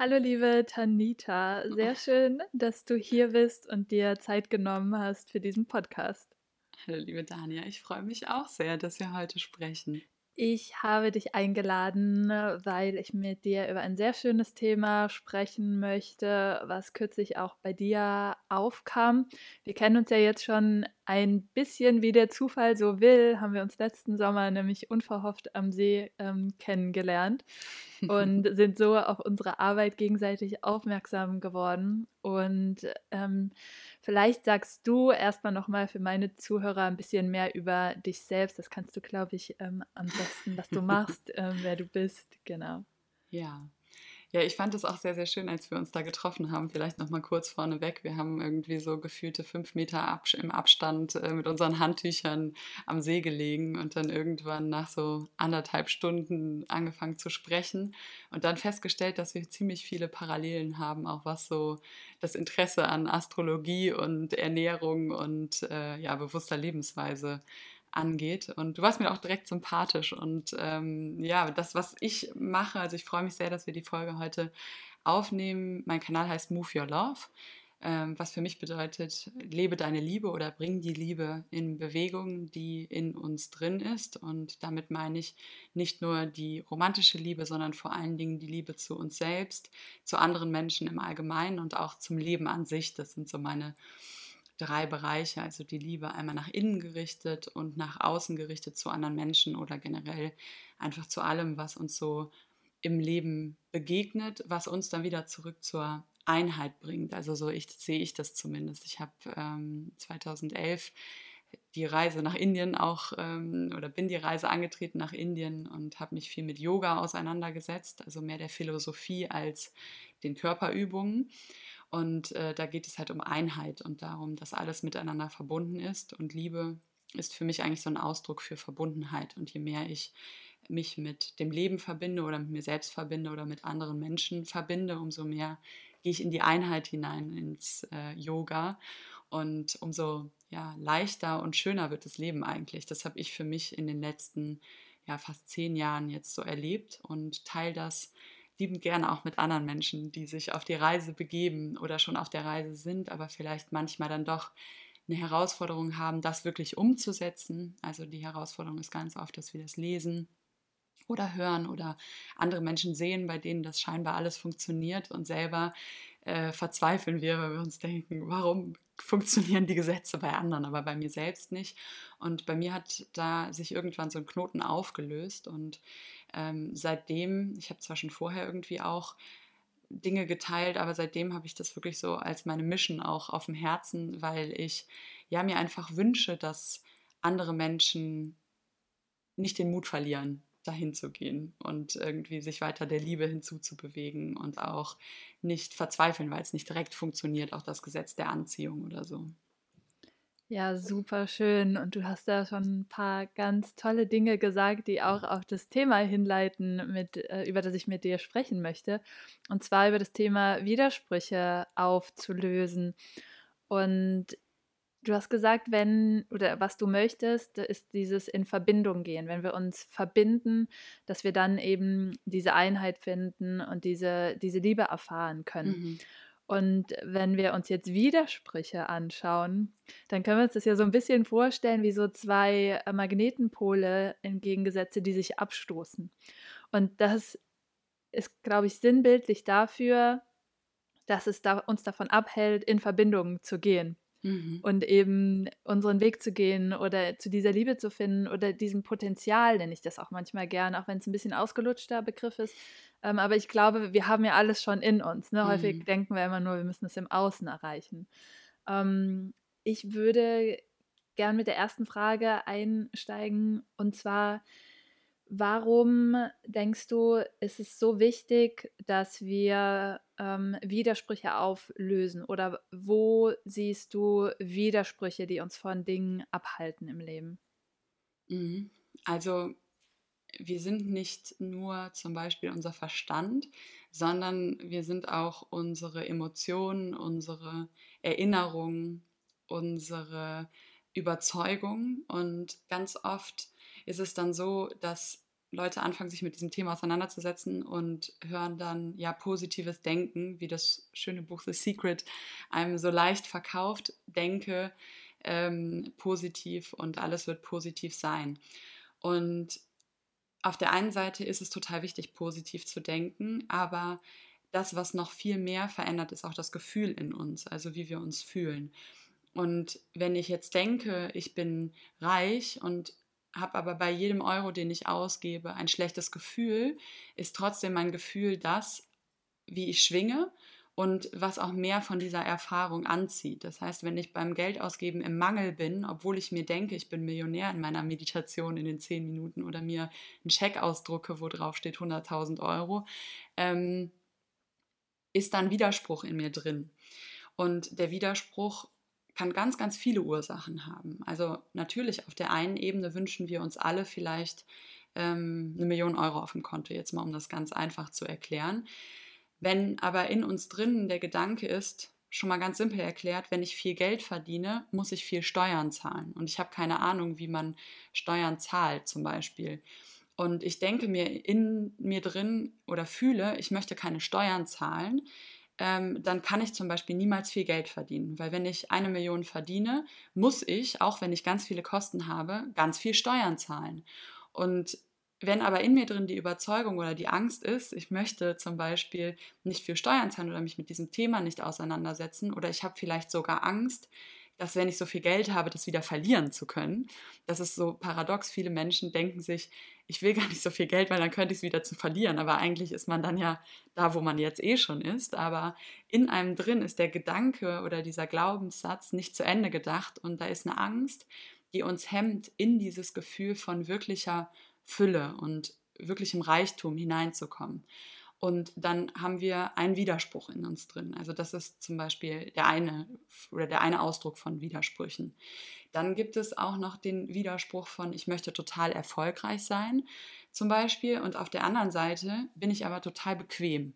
Hallo liebe Tanita, sehr schön, dass du hier bist und dir Zeit genommen hast für diesen Podcast. Hallo liebe Dania, ich freue mich auch sehr, dass wir heute sprechen. Ich habe dich eingeladen, weil ich mit dir über ein sehr schönes Thema sprechen möchte, was kürzlich auch bei dir aufkam. Wir kennen uns ja jetzt schon ein bisschen, wie der Zufall so will, haben wir uns letzten Sommer nämlich unverhofft am See ähm, kennengelernt und sind so auf unsere Arbeit gegenseitig aufmerksam geworden. Und ähm, vielleicht sagst du erstmal nochmal für meine Zuhörer ein bisschen mehr über dich selbst. Das kannst du, glaube ich, ähm, am besten, was du machst, ähm, wer du bist. Genau. Ja, ja, ich fand es auch sehr, sehr schön, als wir uns da getroffen haben. Vielleicht noch mal kurz vorneweg. Wir haben irgendwie so gefühlte fünf Meter im Abstand äh, mit unseren Handtüchern am See gelegen und dann irgendwann nach so anderthalb Stunden angefangen zu sprechen und dann festgestellt, dass wir ziemlich viele Parallelen haben, auch was so das Interesse an Astrologie und Ernährung und äh, ja, bewusster Lebensweise angeht. Und du warst mir auch direkt sympathisch. Und ähm, ja, das, was ich mache, also ich freue mich sehr, dass wir die Folge heute aufnehmen. Mein Kanal heißt Move Your Love, ähm, was für mich bedeutet, lebe deine Liebe oder bring die Liebe in Bewegung, die in uns drin ist. Und damit meine ich nicht nur die romantische Liebe, sondern vor allen Dingen die Liebe zu uns selbst, zu anderen Menschen im Allgemeinen und auch zum Leben an sich. Das sind so meine drei Bereiche, also die Liebe einmal nach innen gerichtet und nach außen gerichtet zu anderen Menschen oder generell einfach zu allem, was uns so im Leben begegnet, was uns dann wieder zurück zur Einheit bringt. Also so ich, sehe ich das zumindest. Ich habe ähm, 2011 die Reise nach Indien auch ähm, oder bin die Reise angetreten nach Indien und habe mich viel mit Yoga auseinandergesetzt, also mehr der Philosophie als den Körperübungen. Und äh, da geht es halt um Einheit und darum, dass alles miteinander verbunden ist. Und Liebe ist für mich eigentlich so ein Ausdruck für Verbundenheit. Und je mehr ich mich mit dem Leben verbinde oder mit mir selbst verbinde oder mit anderen Menschen verbinde, umso mehr gehe ich in die Einheit hinein, ins äh, Yoga. Und umso ja, leichter und schöner wird das Leben eigentlich. Das habe ich für mich in den letzten ja, fast zehn Jahren jetzt so erlebt und teile das liebend gerne auch mit anderen Menschen, die sich auf die Reise begeben oder schon auf der Reise sind, aber vielleicht manchmal dann doch eine Herausforderung haben, das wirklich umzusetzen. Also die Herausforderung ist ganz oft, dass wir das lesen oder hören oder andere Menschen sehen, bei denen das scheinbar alles funktioniert und selber äh, verzweifeln wir, weil wir uns denken, warum funktionieren die Gesetze bei anderen, aber bei mir selbst nicht. Und bei mir hat da sich irgendwann so ein Knoten aufgelöst und ähm, seitdem, ich habe zwar schon vorher irgendwie auch Dinge geteilt, aber seitdem habe ich das wirklich so als meine Mission auch auf dem Herzen, weil ich ja mir einfach wünsche, dass andere Menschen nicht den Mut verlieren, dahin zu gehen und irgendwie sich weiter der Liebe hinzuzubewegen und auch nicht verzweifeln, weil es nicht direkt funktioniert, auch das Gesetz der Anziehung oder so. Ja, super schön. Und du hast da schon ein paar ganz tolle Dinge gesagt, die auch auf das Thema hinleiten, mit, äh, über das ich mit dir sprechen möchte. Und zwar über das Thema Widersprüche aufzulösen. Und du hast gesagt, wenn oder was du möchtest, ist dieses in Verbindung gehen. Wenn wir uns verbinden, dass wir dann eben diese Einheit finden und diese, diese Liebe erfahren können. Mhm. Und wenn wir uns jetzt Widersprüche anschauen, dann können wir uns das ja so ein bisschen vorstellen wie so zwei äh, Magnetenpole entgegengesetzte, die sich abstoßen. Und das ist, glaube ich, sinnbildlich dafür, dass es da, uns davon abhält, in Verbindung zu gehen. Mhm. Und eben unseren Weg zu gehen oder zu dieser Liebe zu finden oder diesem Potenzial, nenne ich das auch manchmal gern, auch wenn es ein bisschen ausgelutschter Begriff ist, ähm, aber ich glaube, wir haben ja alles schon in uns. Ne? Häufig mhm. denken wir immer nur, wir müssen es im Außen erreichen. Ähm, ich würde gern mit der ersten Frage einsteigen und zwar, warum denkst du, ist es so wichtig, dass wir ähm, Widersprüche auflösen oder wo siehst du Widersprüche, die uns von Dingen abhalten im Leben? Mhm. Also wir sind nicht nur zum Beispiel unser Verstand, sondern wir sind auch unsere Emotionen, unsere Erinnerungen, unsere Überzeugung. Und ganz oft ist es dann so, dass Leute anfangen, sich mit diesem Thema auseinanderzusetzen und hören dann ja positives Denken, wie das schöne Buch The Secret einem so leicht verkauft, denke ähm, positiv und alles wird positiv sein. Und auf der einen Seite ist es total wichtig, positiv zu denken, aber das, was noch viel mehr verändert, ist auch das Gefühl in uns, also wie wir uns fühlen. Und wenn ich jetzt denke, ich bin reich und habe aber bei jedem Euro, den ich ausgebe, ein schlechtes Gefühl, ist trotzdem mein Gefühl das, wie ich schwinge und was auch mehr von dieser Erfahrung anzieht. Das heißt, wenn ich beim Geldausgeben im Mangel bin, obwohl ich mir denke, ich bin Millionär in meiner Meditation in den zehn Minuten oder mir einen Scheck ausdrucke, wo drauf steht 100.000 Euro, ähm, ist dann Widerspruch in mir drin. Und der Widerspruch kann ganz, ganz viele Ursachen haben. Also natürlich auf der einen Ebene wünschen wir uns alle vielleicht ähm, eine Million Euro auf dem Konto, jetzt mal um das ganz einfach zu erklären. Wenn aber in uns drinnen der Gedanke ist, schon mal ganz simpel erklärt, wenn ich viel Geld verdiene, muss ich viel Steuern zahlen. Und ich habe keine Ahnung, wie man Steuern zahlt zum Beispiel. Und ich denke mir in mir drin oder fühle, ich möchte keine Steuern zahlen, ähm, dann kann ich zum Beispiel niemals viel Geld verdienen. Weil wenn ich eine Million verdiene, muss ich, auch wenn ich ganz viele Kosten habe, ganz viel Steuern zahlen. Und wenn aber in mir drin die Überzeugung oder die Angst ist, ich möchte zum Beispiel nicht für Steuern zahlen oder mich mit diesem Thema nicht auseinandersetzen oder ich habe vielleicht sogar Angst, dass wenn ich so viel Geld habe, das wieder verlieren zu können. Das ist so paradox. Viele Menschen denken sich, ich will gar nicht so viel Geld, weil dann könnte ich es wieder zu verlieren. Aber eigentlich ist man dann ja da, wo man jetzt eh schon ist. Aber in einem drin ist der Gedanke oder dieser Glaubenssatz nicht zu Ende gedacht und da ist eine Angst, die uns hemmt, in dieses Gefühl von wirklicher Fülle und wirklichem Reichtum hineinzukommen. Und dann haben wir einen Widerspruch in uns drin. Also das ist zum Beispiel der eine oder der eine Ausdruck von Widersprüchen. Dann gibt es auch noch den Widerspruch von, ich möchte total erfolgreich sein, zum Beispiel. Und auf der anderen Seite bin ich aber total bequem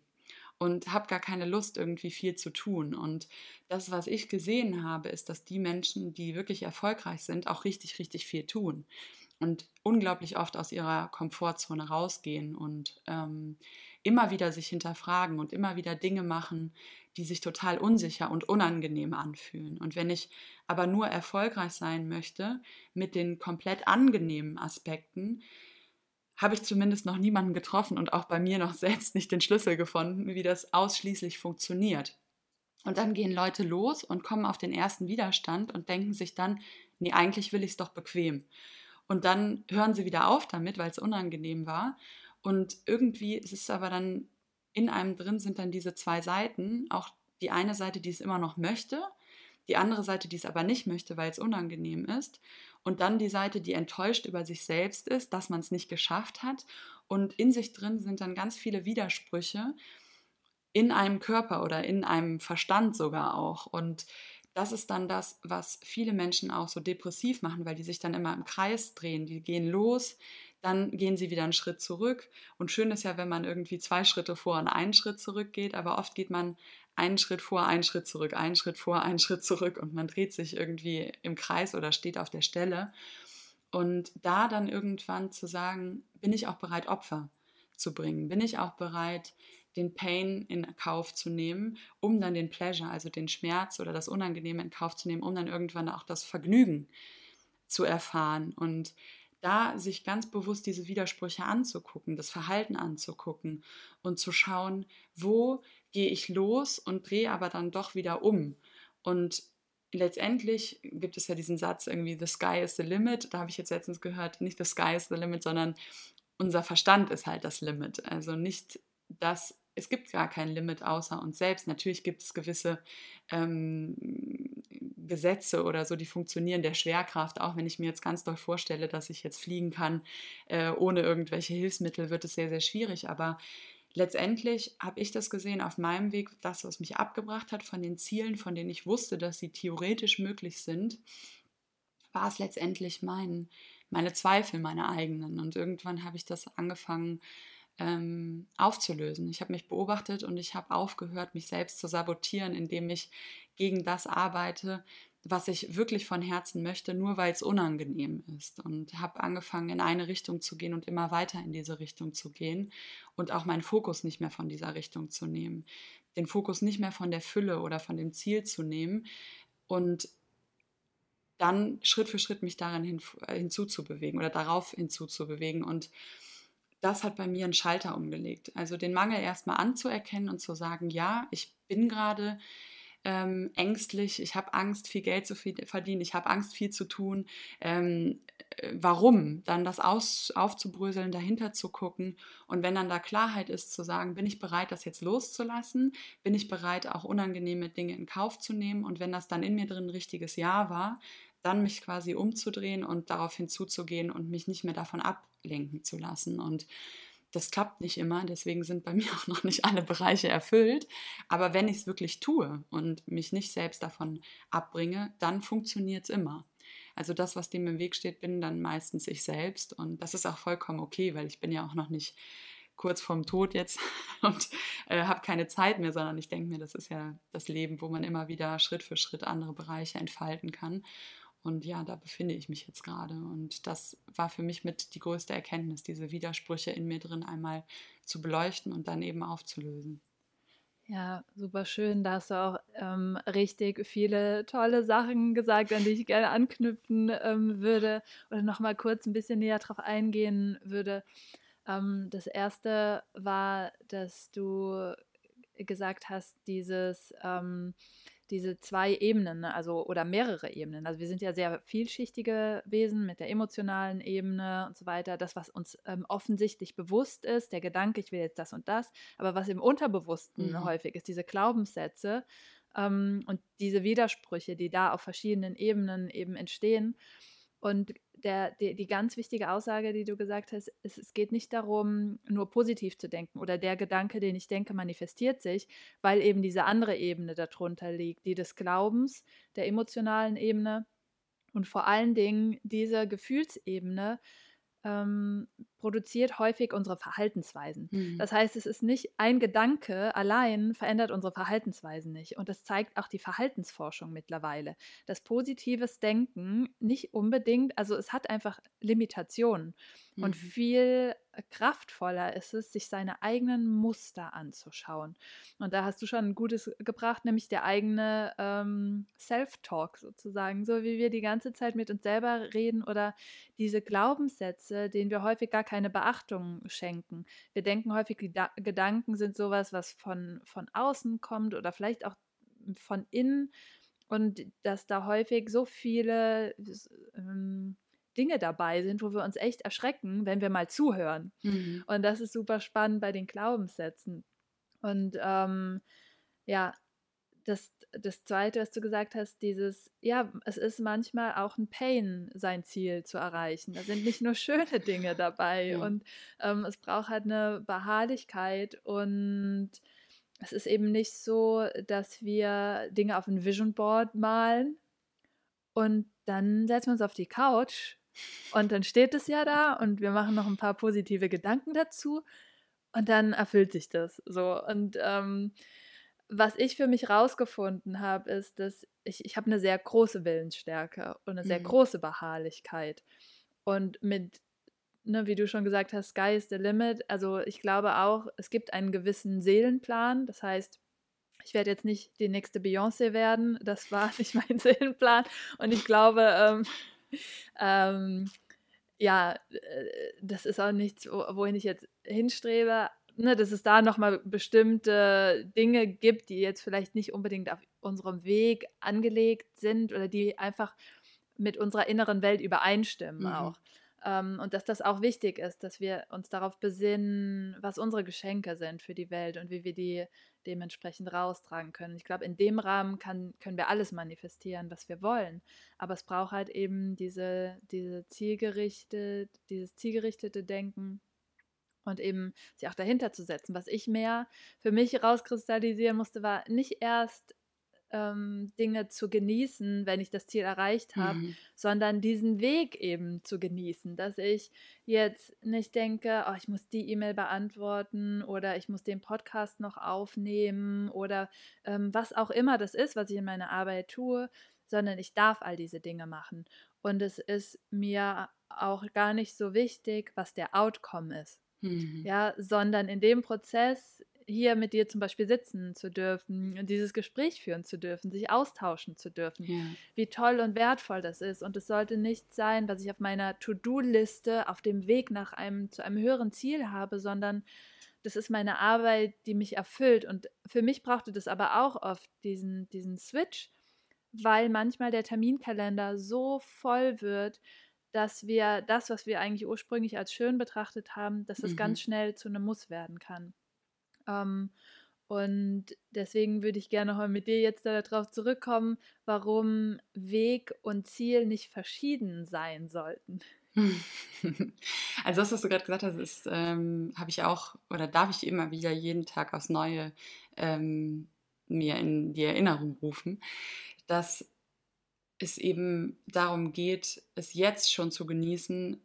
und habe gar keine Lust, irgendwie viel zu tun. Und das, was ich gesehen habe, ist, dass die Menschen, die wirklich erfolgreich sind, auch richtig, richtig viel tun und unglaublich oft aus ihrer Komfortzone rausgehen und ähm, immer wieder sich hinterfragen und immer wieder Dinge machen, die sich total unsicher und unangenehm anfühlen. Und wenn ich aber nur erfolgreich sein möchte mit den komplett angenehmen Aspekten, habe ich zumindest noch niemanden getroffen und auch bei mir noch selbst nicht den Schlüssel gefunden, wie das ausschließlich funktioniert. Und dann gehen Leute los und kommen auf den ersten Widerstand und denken sich dann, nee, eigentlich will ich es doch bequem. Und dann hören sie wieder auf damit, weil es unangenehm war. Und irgendwie ist es aber dann in einem drin sind dann diese zwei Seiten. Auch die eine Seite, die es immer noch möchte, die andere Seite, die es aber nicht möchte, weil es unangenehm ist. Und dann die Seite, die enttäuscht über sich selbst ist, dass man es nicht geschafft hat. Und in sich drin sind dann ganz viele Widersprüche in einem Körper oder in einem Verstand sogar auch. Und das ist dann das, was viele Menschen auch so depressiv machen, weil die sich dann immer im Kreis drehen. Die gehen los, dann gehen sie wieder einen Schritt zurück. Und schön ist ja, wenn man irgendwie zwei Schritte vor und einen Schritt zurück geht, aber oft geht man einen Schritt vor, einen Schritt zurück, einen Schritt vor, einen Schritt zurück und man dreht sich irgendwie im Kreis oder steht auf der Stelle. Und da dann irgendwann zu sagen, bin ich auch bereit, Opfer zu bringen? Bin ich auch bereit, den Pain in Kauf zu nehmen, um dann den Pleasure, also den Schmerz oder das Unangenehme in Kauf zu nehmen, um dann irgendwann auch das Vergnügen zu erfahren und da sich ganz bewusst diese Widersprüche anzugucken, das Verhalten anzugucken und zu schauen, wo gehe ich los und drehe aber dann doch wieder um. Und letztendlich gibt es ja diesen Satz irgendwie, the sky is the limit. Da habe ich jetzt letztens gehört, nicht the sky is the limit, sondern unser Verstand ist halt das Limit. Also nicht das es gibt gar kein Limit außer uns selbst. Natürlich gibt es gewisse ähm, Gesetze oder so, die funktionieren der Schwerkraft. Auch wenn ich mir jetzt ganz doll vorstelle, dass ich jetzt fliegen kann, äh, ohne irgendwelche Hilfsmittel, wird es sehr, sehr schwierig. Aber letztendlich habe ich das gesehen auf meinem Weg, das, was mich abgebracht hat von den Zielen, von denen ich wusste, dass sie theoretisch möglich sind, war es letztendlich mein, meine Zweifel, meine eigenen. Und irgendwann habe ich das angefangen, ähm, aufzulösen. Ich habe mich beobachtet und ich habe aufgehört, mich selbst zu sabotieren, indem ich gegen das arbeite, was ich wirklich von Herzen möchte, nur weil es unangenehm ist. Und habe angefangen, in eine Richtung zu gehen und immer weiter in diese Richtung zu gehen und auch meinen Fokus nicht mehr von dieser Richtung zu nehmen. Den Fokus nicht mehr von der Fülle oder von dem Ziel zu nehmen und dann Schritt für Schritt mich darin hin, äh, hinzuzubewegen oder darauf hinzuzubewegen. Und das hat bei mir einen Schalter umgelegt. Also den Mangel erstmal anzuerkennen und zu sagen, ja, ich bin gerade ähm, ängstlich, ich habe Angst, viel Geld zu verdienen, ich habe Angst, viel zu tun. Ähm, äh, warum? Dann das aus, aufzubröseln, dahinter zu gucken. Und wenn dann da Klarheit ist, zu sagen, bin ich bereit, das jetzt loszulassen? Bin ich bereit, auch unangenehme Dinge in Kauf zu nehmen? Und wenn das dann in mir drin ein richtiges Ja war, dann mich quasi umzudrehen und darauf hinzuzugehen und mich nicht mehr davon ablenken zu lassen. Und das klappt nicht immer, deswegen sind bei mir auch noch nicht alle Bereiche erfüllt. Aber wenn ich es wirklich tue und mich nicht selbst davon abbringe, dann funktioniert es immer. Also das, was dem im Weg steht, bin dann meistens ich selbst. Und das ist auch vollkommen okay, weil ich bin ja auch noch nicht kurz vorm Tod jetzt und äh, habe keine Zeit mehr, sondern ich denke mir, das ist ja das Leben, wo man immer wieder Schritt für Schritt andere Bereiche entfalten kann. Und ja, da befinde ich mich jetzt gerade. Und das war für mich mit die größte Erkenntnis, diese Widersprüche in mir drin einmal zu beleuchten und dann eben aufzulösen. Ja, super schön. Da hast du auch ähm, richtig viele tolle Sachen gesagt, an die ich gerne anknüpfen ähm, würde oder nochmal kurz ein bisschen näher drauf eingehen würde. Ähm, das erste war, dass du gesagt hast, dieses ähm, diese zwei Ebenen, ne, also oder mehrere Ebenen. Also wir sind ja sehr vielschichtige Wesen mit der emotionalen Ebene und so weiter. Das, was uns ähm, offensichtlich bewusst ist, der Gedanke, ich will jetzt das und das, aber was im Unterbewussten mhm. häufig ist, diese Glaubenssätze ähm, und diese Widersprüche, die da auf verschiedenen Ebenen eben entstehen. Und der, die, die ganz wichtige Aussage, die du gesagt hast, ist, es geht nicht darum, nur positiv zu denken oder der Gedanke, den ich denke, manifestiert sich, weil eben diese andere Ebene darunter liegt, die des Glaubens, der emotionalen Ebene und vor allen Dingen diese Gefühlsebene, ähm, produziert häufig unsere Verhaltensweisen. Mhm. Das heißt, es ist nicht ein Gedanke allein verändert unsere Verhaltensweisen nicht. Und das zeigt auch die Verhaltensforschung mittlerweile. Das positives Denken nicht unbedingt, also es hat einfach Limitationen. Mhm. Und viel kraftvoller ist es, sich seine eigenen Muster anzuschauen. Und da hast du schon ein gutes gebracht, nämlich der eigene ähm, Self-Talk sozusagen, so wie wir die ganze Zeit mit uns selber reden oder diese Glaubenssätze, denen wir häufig gar keine Beachtung schenken. Wir denken häufig, die Gedanken sind sowas, was von, von außen kommt oder vielleicht auch von innen und dass da häufig so viele ähm, Dinge dabei sind, wo wir uns echt erschrecken, wenn wir mal zuhören. Mhm. Und das ist super spannend bei den Glaubenssätzen. Und ähm, ja, das, das Zweite, was du gesagt hast, dieses, ja, es ist manchmal auch ein Pain, sein Ziel zu erreichen. Da sind nicht nur schöne Dinge dabei ja. und ähm, es braucht halt eine Beharrlichkeit und es ist eben nicht so, dass wir Dinge auf ein Vision Board malen und dann setzen wir uns auf die Couch und dann steht es ja da und wir machen noch ein paar positive Gedanken dazu und dann erfüllt sich das so. Und ähm, was ich für mich rausgefunden habe, ist, dass ich, ich habe eine sehr große Willensstärke und eine sehr mhm. große Beharrlichkeit. Und mit, ne, wie du schon gesagt hast, Sky is the limit. Also ich glaube auch, es gibt einen gewissen Seelenplan. Das heißt, ich werde jetzt nicht die nächste Beyoncé werden. Das war nicht mein Seelenplan. Und ich glaube, ähm, ähm, ja, äh, das ist auch nichts, wohin ich jetzt hinstrebe. Ne, dass es da nochmal bestimmte Dinge gibt, die jetzt vielleicht nicht unbedingt auf unserem Weg angelegt sind oder die einfach mit unserer inneren Welt übereinstimmen mhm. auch. Ähm, und dass das auch wichtig ist, dass wir uns darauf besinnen, was unsere Geschenke sind für die Welt und wie wir die dementsprechend raustragen können. Ich glaube, in dem Rahmen kann, können wir alles manifestieren, was wir wollen. Aber es braucht halt eben diese, diese zielgerichtet, dieses zielgerichtete Denken und eben sich auch dahinter zu setzen. Was ich mehr für mich rauskristallisieren musste, war nicht erst ähm, Dinge zu genießen, wenn ich das Ziel erreicht habe, mhm. sondern diesen Weg eben zu genießen, dass ich jetzt nicht denke, oh, ich muss die E-Mail beantworten oder ich muss den Podcast noch aufnehmen oder ähm, was auch immer das ist, was ich in meiner Arbeit tue, sondern ich darf all diese Dinge machen. Und es ist mir auch gar nicht so wichtig, was der Outcome ist. Mhm. Ja, sondern in dem Prozess hier mit dir zum Beispiel sitzen zu dürfen, dieses Gespräch führen zu dürfen, sich austauschen zu dürfen, ja. wie toll und wertvoll das ist. Und es sollte nicht sein, was ich auf meiner To-Do-Liste auf dem Weg nach einem zu einem höheren Ziel habe, sondern das ist meine Arbeit, die mich erfüllt. Und für mich brauchte das aber auch oft diesen, diesen Switch, weil manchmal der Terminkalender so voll wird, dass wir das, was wir eigentlich ursprünglich als schön betrachtet haben, dass es mhm. ganz schnell zu einem Muss werden kann. Ähm, und deswegen würde ich gerne heute mit dir jetzt darauf zurückkommen, warum Weg und Ziel nicht verschieden sein sollten. Also das, was du gerade gesagt hast, ähm, habe ich auch oder darf ich immer wieder jeden Tag aufs Neue ähm, mir in die Erinnerung rufen, dass es eben darum geht, es jetzt schon zu genießen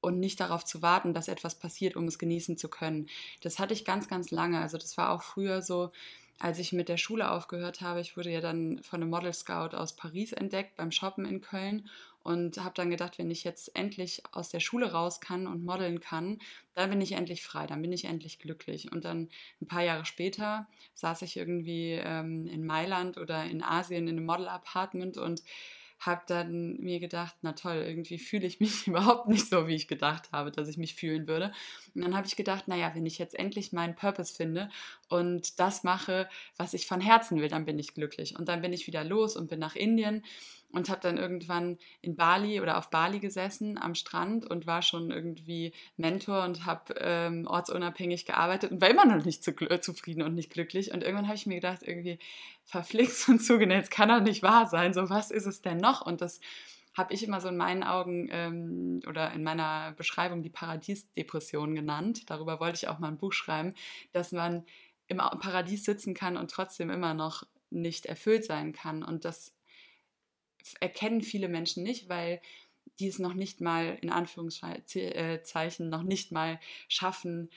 und nicht darauf zu warten, dass etwas passiert, um es genießen zu können. Das hatte ich ganz, ganz lange. Also das war auch früher so, als ich mit der Schule aufgehört habe. Ich wurde ja dann von einem Model Scout aus Paris entdeckt beim Shoppen in Köln und habe dann gedacht, wenn ich jetzt endlich aus der Schule raus kann und modeln kann, dann bin ich endlich frei, dann bin ich endlich glücklich. Und dann ein paar Jahre später saß ich irgendwie ähm, in Mailand oder in Asien in einem Model-Apartment und habe dann mir gedacht, na toll, irgendwie fühle ich mich überhaupt nicht so, wie ich gedacht habe, dass ich mich fühlen würde. Und dann habe ich gedacht, naja, wenn ich jetzt endlich meinen Purpose finde und das mache, was ich von Herzen will, dann bin ich glücklich. Und dann bin ich wieder los und bin nach Indien und habe dann irgendwann in Bali oder auf Bali gesessen am Strand und war schon irgendwie Mentor und habe ähm, ortsunabhängig gearbeitet und war immer noch nicht zu, äh, zufrieden und nicht glücklich. Und irgendwann habe ich mir gedacht, irgendwie verflixt und zugenäht, kann doch nicht wahr sein. So, was ist es denn noch? Und das habe ich immer so in meinen Augen ähm, oder in meiner Beschreibung die Paradiesdepression genannt. Darüber wollte ich auch mal ein Buch schreiben, dass man im Paradies sitzen kann und trotzdem immer noch nicht erfüllt sein kann. Und das erkennen viele Menschen nicht, weil die es noch nicht mal in Anführungszeichen noch nicht mal schaffen,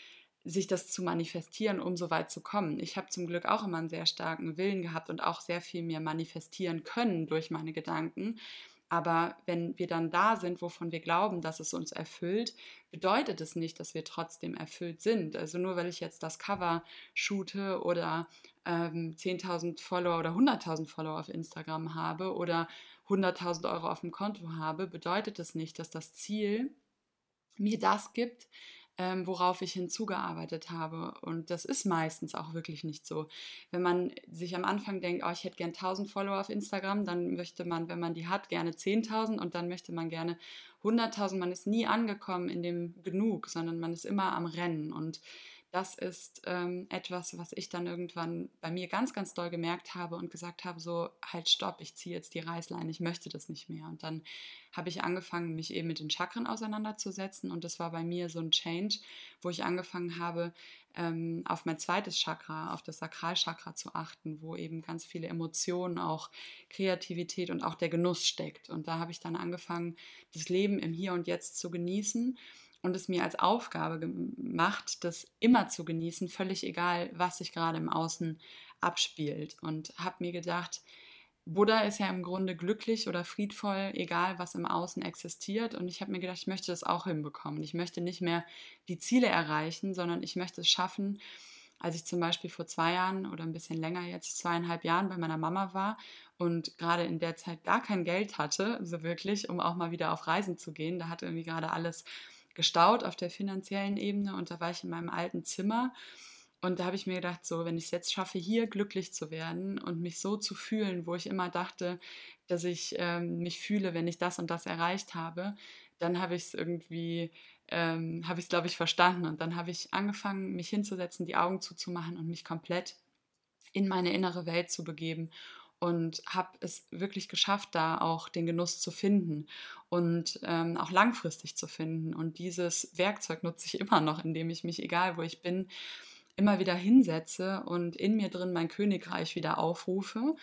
sich das zu manifestieren, um so weit zu kommen. Ich habe zum Glück auch immer einen sehr starken Willen gehabt und auch sehr viel mehr manifestieren können durch meine Gedanken. Aber wenn wir dann da sind, wovon wir glauben, dass es uns erfüllt, bedeutet es nicht, dass wir trotzdem erfüllt sind. Also nur weil ich jetzt das Cover shoote oder ähm, 10.000 Follower oder 100.000 Follower auf Instagram habe oder 100.000 Euro auf dem Konto habe, bedeutet das nicht, dass das Ziel mir das gibt, ähm, worauf ich hinzugearbeitet habe. Und das ist meistens auch wirklich nicht so. Wenn man sich am Anfang denkt, oh, ich hätte gern 1000 Follower auf Instagram, dann möchte man, wenn man die hat, gerne 10.000 und dann möchte man gerne 100.000. Man ist nie angekommen in dem Genug, sondern man ist immer am Rennen. Und das ist ähm, etwas, was ich dann irgendwann bei mir ganz, ganz doll gemerkt habe und gesagt habe, so, halt, stopp, ich ziehe jetzt die Reißleine, ich möchte das nicht mehr. Und dann habe ich angefangen, mich eben mit den Chakren auseinanderzusetzen und das war bei mir so ein Change, wo ich angefangen habe, ähm, auf mein zweites Chakra, auf das Sakralchakra zu achten, wo eben ganz viele Emotionen, auch Kreativität und auch der Genuss steckt. Und da habe ich dann angefangen, das Leben im Hier und Jetzt zu genießen und es mir als Aufgabe gemacht, das immer zu genießen, völlig egal, was sich gerade im Außen abspielt. Und habe mir gedacht, Buddha ist ja im Grunde glücklich oder friedvoll, egal was im Außen existiert. Und ich habe mir gedacht, ich möchte das auch hinbekommen. Ich möchte nicht mehr die Ziele erreichen, sondern ich möchte es schaffen, als ich zum Beispiel vor zwei Jahren oder ein bisschen länger jetzt, zweieinhalb Jahren bei meiner Mama war und gerade in der Zeit gar kein Geld hatte, so wirklich, um auch mal wieder auf Reisen zu gehen. Da hatte irgendwie gerade alles gestaut auf der finanziellen Ebene und da war ich in meinem alten Zimmer und da habe ich mir gedacht, so, wenn ich es jetzt schaffe, hier glücklich zu werden und mich so zu fühlen, wo ich immer dachte, dass ich ähm, mich fühle, wenn ich das und das erreicht habe, dann habe ich es irgendwie, ähm, habe ich es, glaube ich, verstanden. Und dann habe ich angefangen, mich hinzusetzen, die Augen zuzumachen und mich komplett in meine innere Welt zu begeben und habe es wirklich geschafft, da auch den Genuss zu finden und ähm, auch langfristig zu finden. Und dieses Werkzeug nutze ich immer noch, indem ich mich, egal wo ich bin, immer wieder hinsetze und in mir drin mein Königreich wieder aufrufe.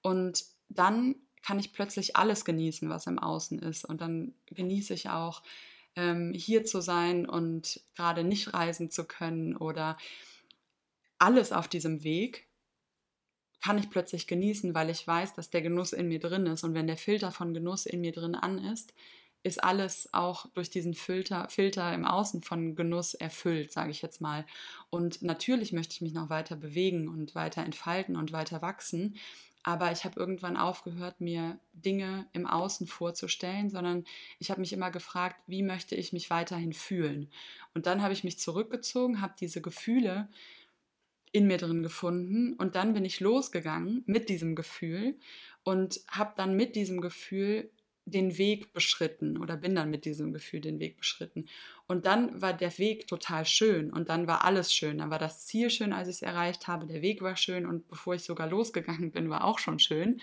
Und dann kann ich plötzlich alles genießen, was im Außen ist. Und dann genieße ich auch, ähm, hier zu sein und gerade nicht reisen zu können oder alles auf diesem Weg kann ich plötzlich genießen, weil ich weiß, dass der Genuss in mir drin ist. Und wenn der Filter von Genuss in mir drin an ist, ist alles auch durch diesen Filter, Filter im Außen von Genuss erfüllt, sage ich jetzt mal. Und natürlich möchte ich mich noch weiter bewegen und weiter entfalten und weiter wachsen. Aber ich habe irgendwann aufgehört, mir Dinge im Außen vorzustellen, sondern ich habe mich immer gefragt, wie möchte ich mich weiterhin fühlen? Und dann habe ich mich zurückgezogen, habe diese Gefühle in mir drin gefunden und dann bin ich losgegangen mit diesem Gefühl und habe dann mit diesem Gefühl den Weg beschritten oder bin dann mit diesem Gefühl den Weg beschritten. Und dann war der Weg total schön und dann war alles schön. Dann war das Ziel schön, als ich es erreicht habe. Der Weg war schön und bevor ich sogar losgegangen bin, war auch schon schön.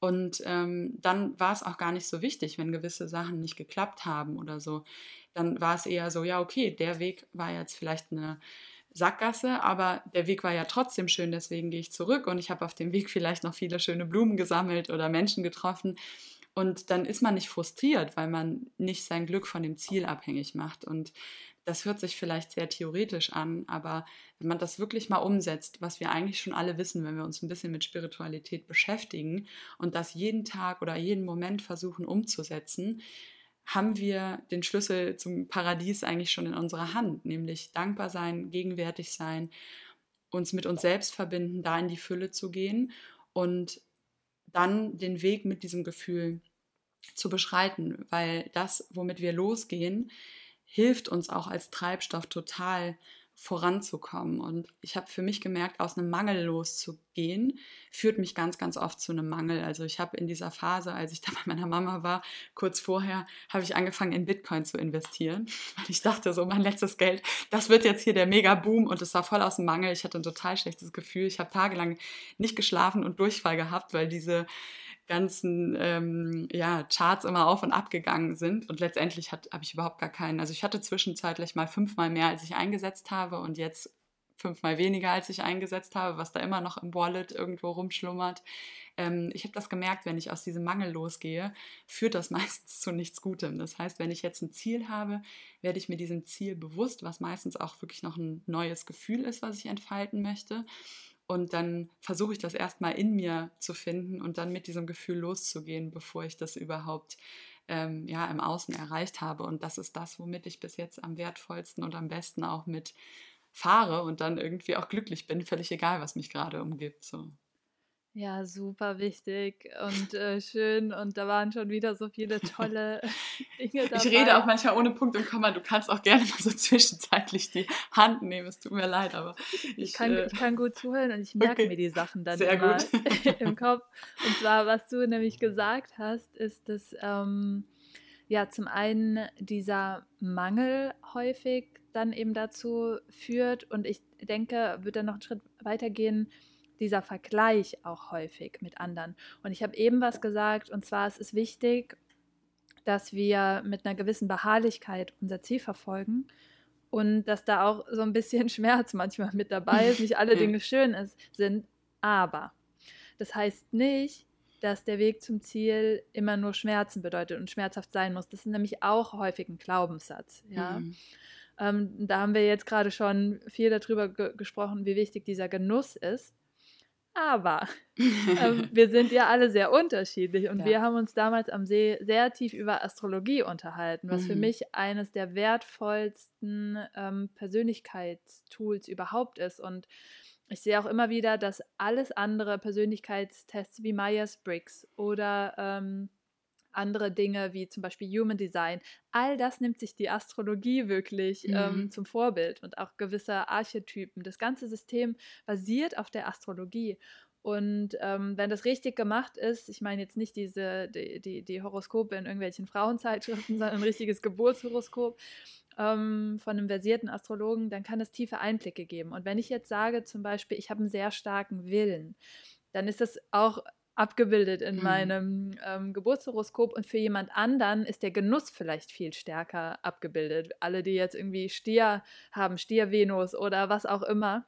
Und ähm, dann war es auch gar nicht so wichtig, wenn gewisse Sachen nicht geklappt haben oder so. Dann war es eher so, ja, okay, der Weg war jetzt vielleicht eine Sackgasse, aber der Weg war ja trotzdem schön, deswegen gehe ich zurück und ich habe auf dem Weg vielleicht noch viele schöne Blumen gesammelt oder Menschen getroffen. Und dann ist man nicht frustriert, weil man nicht sein Glück von dem Ziel abhängig macht. Und das hört sich vielleicht sehr theoretisch an, aber wenn man das wirklich mal umsetzt, was wir eigentlich schon alle wissen, wenn wir uns ein bisschen mit Spiritualität beschäftigen und das jeden Tag oder jeden Moment versuchen umzusetzen, haben wir den Schlüssel zum Paradies eigentlich schon in unserer Hand, nämlich dankbar sein, gegenwärtig sein, uns mit uns selbst verbinden, da in die Fülle zu gehen und dann den Weg mit diesem Gefühl zu beschreiten, weil das, womit wir losgehen, hilft uns auch als Treibstoff total voranzukommen. Und ich habe für mich gemerkt, aus einem Mangel loszugehen, führt mich ganz, ganz oft zu einem Mangel. Also ich habe in dieser Phase, als ich da bei meiner Mama war, kurz vorher, habe ich angefangen in Bitcoin zu investieren, weil ich dachte, so mein letztes Geld, das wird jetzt hier der Mega-Boom und es war voll aus dem Mangel. Ich hatte ein total schlechtes Gefühl. Ich habe tagelang nicht geschlafen und Durchfall gehabt, weil diese ganzen ähm, ja, Charts immer auf und ab gegangen sind. Und letztendlich habe ich überhaupt gar keinen. Also ich hatte zwischenzeitlich mal fünfmal mehr, als ich eingesetzt habe und jetzt fünfmal weniger, als ich eingesetzt habe, was da immer noch im Wallet irgendwo rumschlummert. Ähm, ich habe das gemerkt, wenn ich aus diesem Mangel losgehe, führt das meistens zu nichts Gutem. Das heißt, wenn ich jetzt ein Ziel habe, werde ich mir diesem Ziel bewusst, was meistens auch wirklich noch ein neues Gefühl ist, was ich entfalten möchte. Und dann versuche ich das erstmal in mir zu finden und dann mit diesem Gefühl loszugehen, bevor ich das überhaupt ähm, ja, im Außen erreicht habe. Und das ist das, womit ich bis jetzt am wertvollsten und am besten auch mit fahre und dann irgendwie auch glücklich bin, völlig egal, was mich gerade umgibt. So. Ja, super wichtig und äh, schön. Und da waren schon wieder so viele tolle Dinge dabei. Ich rede auch manchmal ohne Punkt und Komma. Du kannst auch gerne mal so zwischenzeitlich die Hand nehmen. Es tut mir leid, aber ich, ich, kann, äh, ich kann, gut zuhören und ich merke okay. mir die Sachen dann Sehr immer im Kopf. Und zwar, was du nämlich gesagt hast, ist, dass ähm, ja zum einen dieser Mangel häufig dann eben dazu führt und ich denke, würde dann noch einen Schritt weitergehen, dieser Vergleich auch häufig mit anderen. Und ich habe eben was gesagt, und zwar es ist wichtig, dass wir mit einer gewissen Beharrlichkeit unser Ziel verfolgen und dass da auch so ein bisschen Schmerz manchmal mit dabei ist, nicht alle Dinge schön ist, sind, aber das heißt nicht, dass der Weg zum Ziel immer nur Schmerzen bedeutet und schmerzhaft sein muss. Das ist nämlich auch häufig ein Glaubenssatz. Ja? Mhm. Ähm, da haben wir jetzt gerade schon viel darüber ge gesprochen, wie wichtig dieser Genuss ist. Aber ähm, wir sind ja alle sehr unterschiedlich und ja. wir haben uns damals am See sehr tief über Astrologie unterhalten, was mhm. für mich eines der wertvollsten ähm, Persönlichkeitstools überhaupt ist. Und ich sehe auch immer wieder, dass alles andere Persönlichkeitstests wie Myers-Briggs oder ähm, andere Dinge wie zum Beispiel Human Design, all das nimmt sich die Astrologie wirklich ähm, mhm. ähm, zum Vorbild und auch gewisse Archetypen. Das ganze System basiert auf der Astrologie. Und ähm, wenn das richtig gemacht ist, ich meine jetzt nicht diese, die, die, die Horoskope in irgendwelchen Frauenzeitschriften, sondern ein richtiges Geburtshoroskop ähm, von einem versierten Astrologen, dann kann es tiefe Einblicke geben. Und wenn ich jetzt sage zum Beispiel, ich habe einen sehr starken Willen, dann ist das auch abgebildet in mhm. meinem ähm, Geburtshoroskop und für jemand anderen ist der Genuss vielleicht viel stärker abgebildet. Alle, die jetzt irgendwie Stier haben, Stier-Venus oder was auch immer,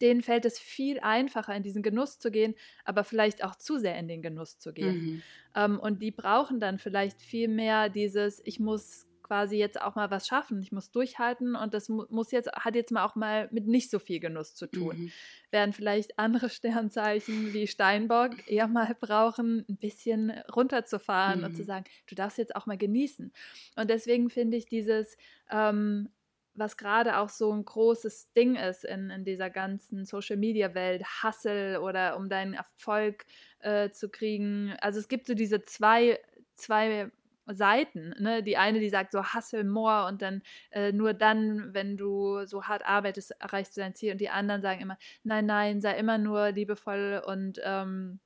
denen fällt es viel einfacher, in diesen Genuss zu gehen, aber vielleicht auch zu sehr in den Genuss zu gehen. Mhm. Ähm, und die brauchen dann vielleicht viel mehr dieses, ich muss quasi jetzt auch mal was schaffen, ich muss durchhalten und das muss jetzt, hat jetzt mal auch mal mit nicht so viel Genuss zu tun. Mhm. Während vielleicht andere Sternzeichen wie Steinbock eher mal brauchen, ein bisschen runterzufahren mhm. und zu mhm. sagen, du darfst jetzt auch mal genießen. Und deswegen finde ich dieses ähm, was gerade auch so ein großes Ding ist in, in dieser ganzen Social-Media-Welt, Hustle oder um deinen Erfolg äh, zu kriegen. Also es gibt so diese zwei, zwei Seiten. Ne? Die eine, die sagt so Hustle more und dann äh, nur dann, wenn du so hart arbeitest, erreichst du dein Ziel. Und die anderen sagen immer, nein, nein, sei immer nur liebevoll und ähm,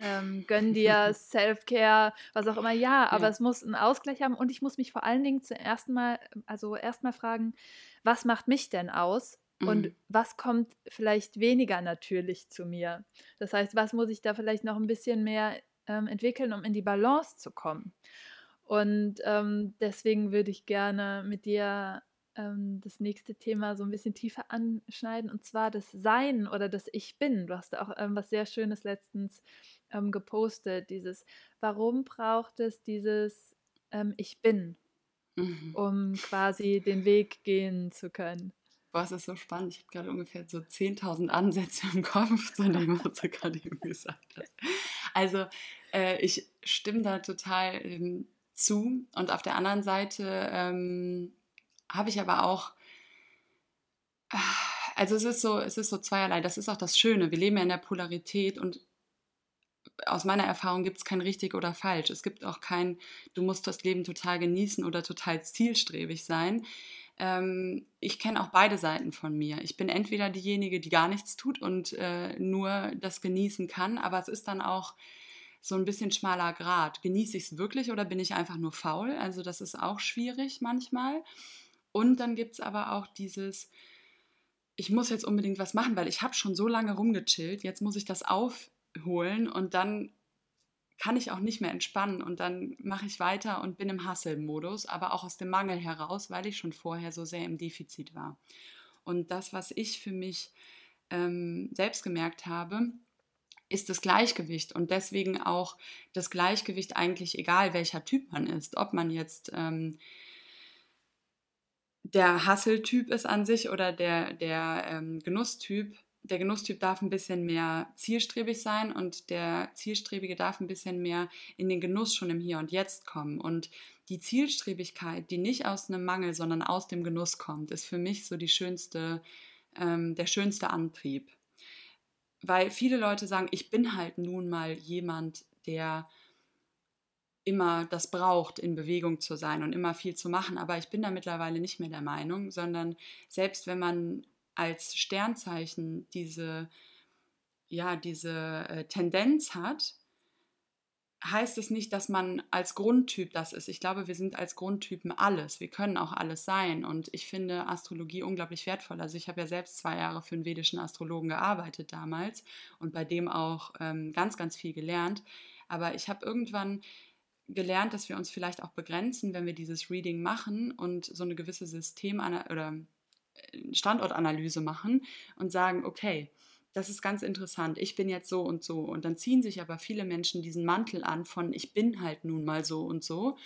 ähm, gönn dir Self-Care, was auch immer. Ja, aber ja. es muss einen Ausgleich haben und ich muss mich vor allen Dingen zuerst mal, also erstmal fragen, was macht mich denn aus? Und mhm. was kommt vielleicht weniger natürlich zu mir? Das heißt, was muss ich da vielleicht noch ein bisschen mehr ähm, entwickeln, um in die Balance zu kommen? Und ähm, deswegen würde ich gerne mit dir ähm, das nächste Thema so ein bisschen tiefer anschneiden, und zwar das Sein oder das Ich Bin. Du hast auch ähm, was sehr Schönes letztens ähm, gepostet, dieses, warum braucht es dieses ähm, Ich bin, mhm. um quasi den Weg gehen zu können? Boah, es ist so spannend. Ich habe gerade ungefähr so 10.000 Ansätze im Kopf zu dem, was du gerade eben gesagt hast. Also, äh, ich stimme da total ähm, zu. Und auf der anderen Seite ähm, habe ich aber auch also es ist so, es ist so zweierlei. Das ist auch das Schöne. Wir leben ja in der Polarität und aus meiner Erfahrung gibt es kein richtig oder falsch. Es gibt auch kein, du musst das Leben total genießen oder total zielstrebig sein. Ähm, ich kenne auch beide Seiten von mir. Ich bin entweder diejenige, die gar nichts tut und äh, nur das genießen kann, aber es ist dann auch so ein bisschen schmaler Grad. Genieße ich es wirklich oder bin ich einfach nur faul? Also das ist auch schwierig manchmal. Und dann gibt es aber auch dieses, ich muss jetzt unbedingt was machen, weil ich habe schon so lange rumgechillt, jetzt muss ich das auf holen und dann kann ich auch nicht mehr entspannen und dann mache ich weiter und bin im Hustle-Modus, aber auch aus dem Mangel heraus, weil ich schon vorher so sehr im Defizit war. Und das, was ich für mich ähm, selbst gemerkt habe, ist das Gleichgewicht und deswegen auch das Gleichgewicht eigentlich egal, welcher Typ man ist, ob man jetzt ähm, der Hustle-Typ ist an sich oder der, der ähm, Genusstyp der Genusstyp darf ein bisschen mehr zielstrebig sein und der Zielstrebige darf ein bisschen mehr in den Genuss schon im Hier und Jetzt kommen. Und die Zielstrebigkeit, die nicht aus einem Mangel, sondern aus dem Genuss kommt, ist für mich so die schönste, ähm, der schönste Antrieb. Weil viele Leute sagen, ich bin halt nun mal jemand, der immer das braucht, in Bewegung zu sein und immer viel zu machen. Aber ich bin da mittlerweile nicht mehr der Meinung, sondern selbst wenn man als Sternzeichen diese, ja, diese äh, Tendenz hat, heißt es nicht, dass man als Grundtyp das ist. Ich glaube, wir sind als Grundtypen alles. Wir können auch alles sein. Und ich finde Astrologie unglaublich wertvoll. Also ich habe ja selbst zwei Jahre für einen vedischen Astrologen gearbeitet damals und bei dem auch ähm, ganz, ganz viel gelernt. Aber ich habe irgendwann gelernt, dass wir uns vielleicht auch begrenzen, wenn wir dieses Reading machen und so eine gewisse System oder Standortanalyse machen und sagen, okay, das ist ganz interessant, ich bin jetzt so und so. Und dann ziehen sich aber viele Menschen diesen Mantel an von, ich bin halt nun mal so und so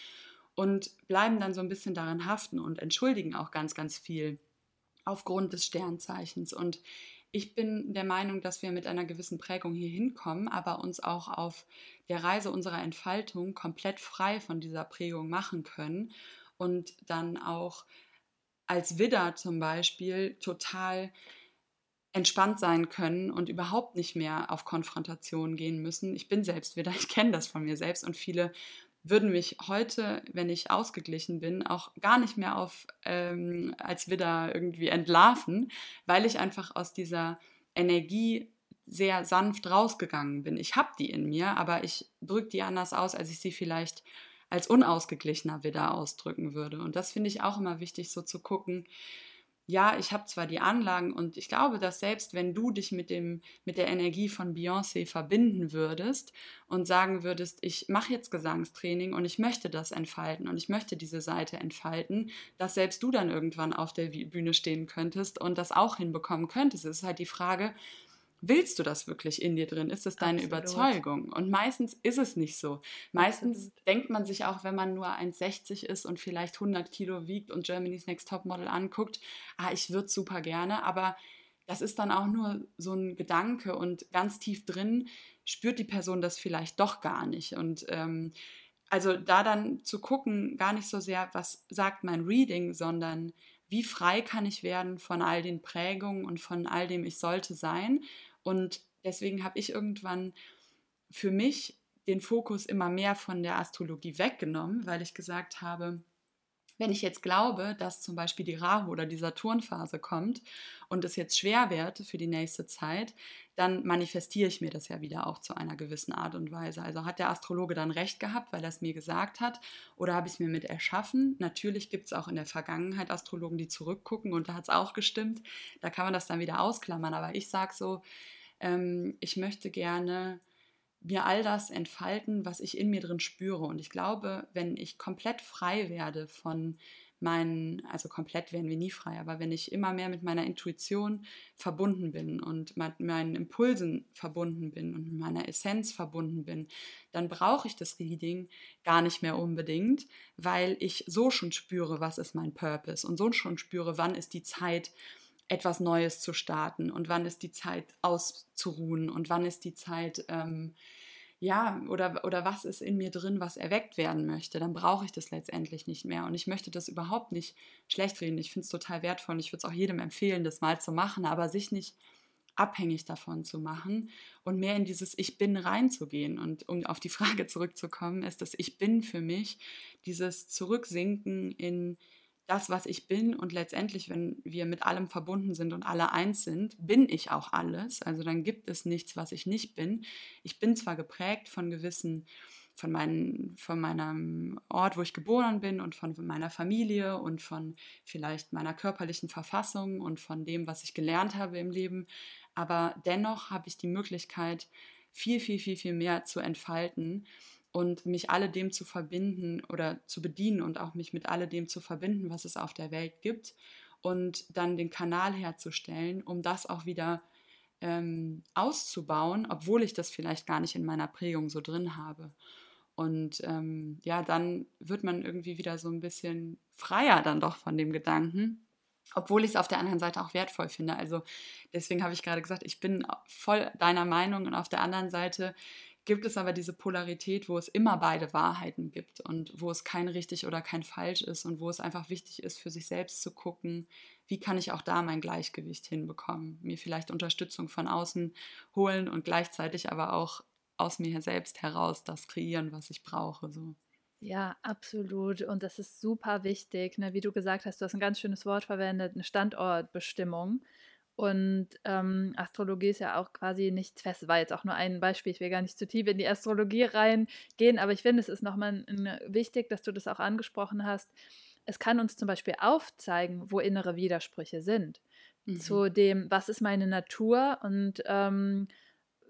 und bleiben dann so ein bisschen daran haften und entschuldigen auch ganz, ganz viel aufgrund des Sternzeichens. Und ich bin der Meinung, dass wir mit einer gewissen Prägung hier hinkommen, aber uns auch auf der Reise unserer Entfaltung komplett frei von dieser Prägung machen können und dann auch als Widder zum Beispiel total entspannt sein können und überhaupt nicht mehr auf Konfrontation gehen müssen. Ich bin selbst Widder, ich kenne das von mir selbst und viele würden mich heute, wenn ich ausgeglichen bin, auch gar nicht mehr auf ähm, als Widder irgendwie entlarven, weil ich einfach aus dieser Energie sehr sanft rausgegangen bin. Ich habe die in mir, aber ich drücke die anders aus, als ich sie vielleicht als unausgeglichener wieder ausdrücken würde. Und das finde ich auch immer wichtig, so zu gucken. Ja, ich habe zwar die Anlagen und ich glaube, dass selbst wenn du dich mit, dem, mit der Energie von Beyoncé verbinden würdest und sagen würdest, ich mache jetzt Gesangstraining und ich möchte das entfalten und ich möchte diese Seite entfalten, dass selbst du dann irgendwann auf der Bühne stehen könntest und das auch hinbekommen könntest. Es ist halt die Frage, willst du das wirklich in dir drin? Ist es deine Absolut. Überzeugung? Und meistens ist es nicht so. Meistens Absolut. denkt man sich auch, wenn man nur 1,60 ist und vielleicht 100 Kilo wiegt und Germany's Next Topmodel anguckt, ah, ich würde super gerne, aber das ist dann auch nur so ein Gedanke und ganz tief drin spürt die Person das vielleicht doch gar nicht. Und ähm, also da dann zu gucken, gar nicht so sehr, was sagt mein Reading, sondern wie frei kann ich werden von all den Prägungen und von all dem ich sollte sein. Und deswegen habe ich irgendwann für mich den Fokus immer mehr von der Astrologie weggenommen, weil ich gesagt habe, wenn ich jetzt glaube, dass zum Beispiel die Rahu oder die Saturnphase kommt und es jetzt schwer wird für die nächste Zeit, dann manifestiere ich mir das ja wieder auch zu einer gewissen Art und Weise. Also hat der Astrologe dann recht gehabt, weil er es mir gesagt hat, oder habe ich es mir mit erschaffen? Natürlich gibt es auch in der Vergangenheit Astrologen, die zurückgucken und da hat es auch gestimmt. Da kann man das dann wieder ausklammern. Aber ich sage so, ähm, ich möchte gerne mir all das entfalten, was ich in mir drin spüre. Und ich glaube, wenn ich komplett frei werde von meinen, also komplett werden wir nie frei, aber wenn ich immer mehr mit meiner Intuition verbunden bin und mit meinen Impulsen verbunden bin und mit meiner Essenz verbunden bin, dann brauche ich das Reading gar nicht mehr unbedingt, weil ich so schon spüre, was ist mein Purpose und so schon spüre, wann ist die Zeit, etwas Neues zu starten und wann ist die Zeit auszuruhen und wann ist die Zeit, ähm, ja, oder, oder was ist in mir drin, was erweckt werden möchte, dann brauche ich das letztendlich nicht mehr. Und ich möchte das überhaupt nicht schlecht reden. Ich finde es total wertvoll und ich würde es auch jedem empfehlen, das mal zu machen, aber sich nicht abhängig davon zu machen und mehr in dieses Ich bin reinzugehen. Und um auf die Frage zurückzukommen, ist das Ich bin für mich dieses Zurücksinken in das, was ich bin. Und letztendlich, wenn wir mit allem verbunden sind und alle eins sind, bin ich auch alles. Also dann gibt es nichts, was ich nicht bin. Ich bin zwar geprägt von gewissen, von, meinen, von meinem Ort, wo ich geboren bin und von meiner Familie und von vielleicht meiner körperlichen Verfassung und von dem, was ich gelernt habe im Leben. Aber dennoch habe ich die Möglichkeit, viel, viel, viel, viel mehr zu entfalten und mich alledem zu verbinden oder zu bedienen und auch mich mit alledem zu verbinden, was es auf der Welt gibt und dann den Kanal herzustellen, um das auch wieder ähm, auszubauen, obwohl ich das vielleicht gar nicht in meiner Prägung so drin habe. Und ähm, ja, dann wird man irgendwie wieder so ein bisschen freier dann doch von dem Gedanken, obwohl ich es auf der anderen Seite auch wertvoll finde. Also deswegen habe ich gerade gesagt, ich bin voll deiner Meinung und auf der anderen Seite gibt es aber diese Polarität, wo es immer beide Wahrheiten gibt und wo es kein richtig oder kein falsch ist und wo es einfach wichtig ist, für sich selbst zu gucken, wie kann ich auch da mein Gleichgewicht hinbekommen, mir vielleicht Unterstützung von außen holen und gleichzeitig aber auch aus mir selbst heraus das kreieren, was ich brauche. So. Ja, absolut. Und das ist super wichtig. Ne? Wie du gesagt hast, du hast ein ganz schönes Wort verwendet, eine Standortbestimmung. Und ähm, Astrologie ist ja auch quasi nichts Festes. War jetzt auch nur ein Beispiel. Ich will gar nicht zu tief in die Astrologie reingehen, aber ich finde, es ist nochmal wichtig, dass du das auch angesprochen hast. Es kann uns zum Beispiel aufzeigen, wo innere Widersprüche sind. Mhm. Zu dem, was ist meine Natur und ähm,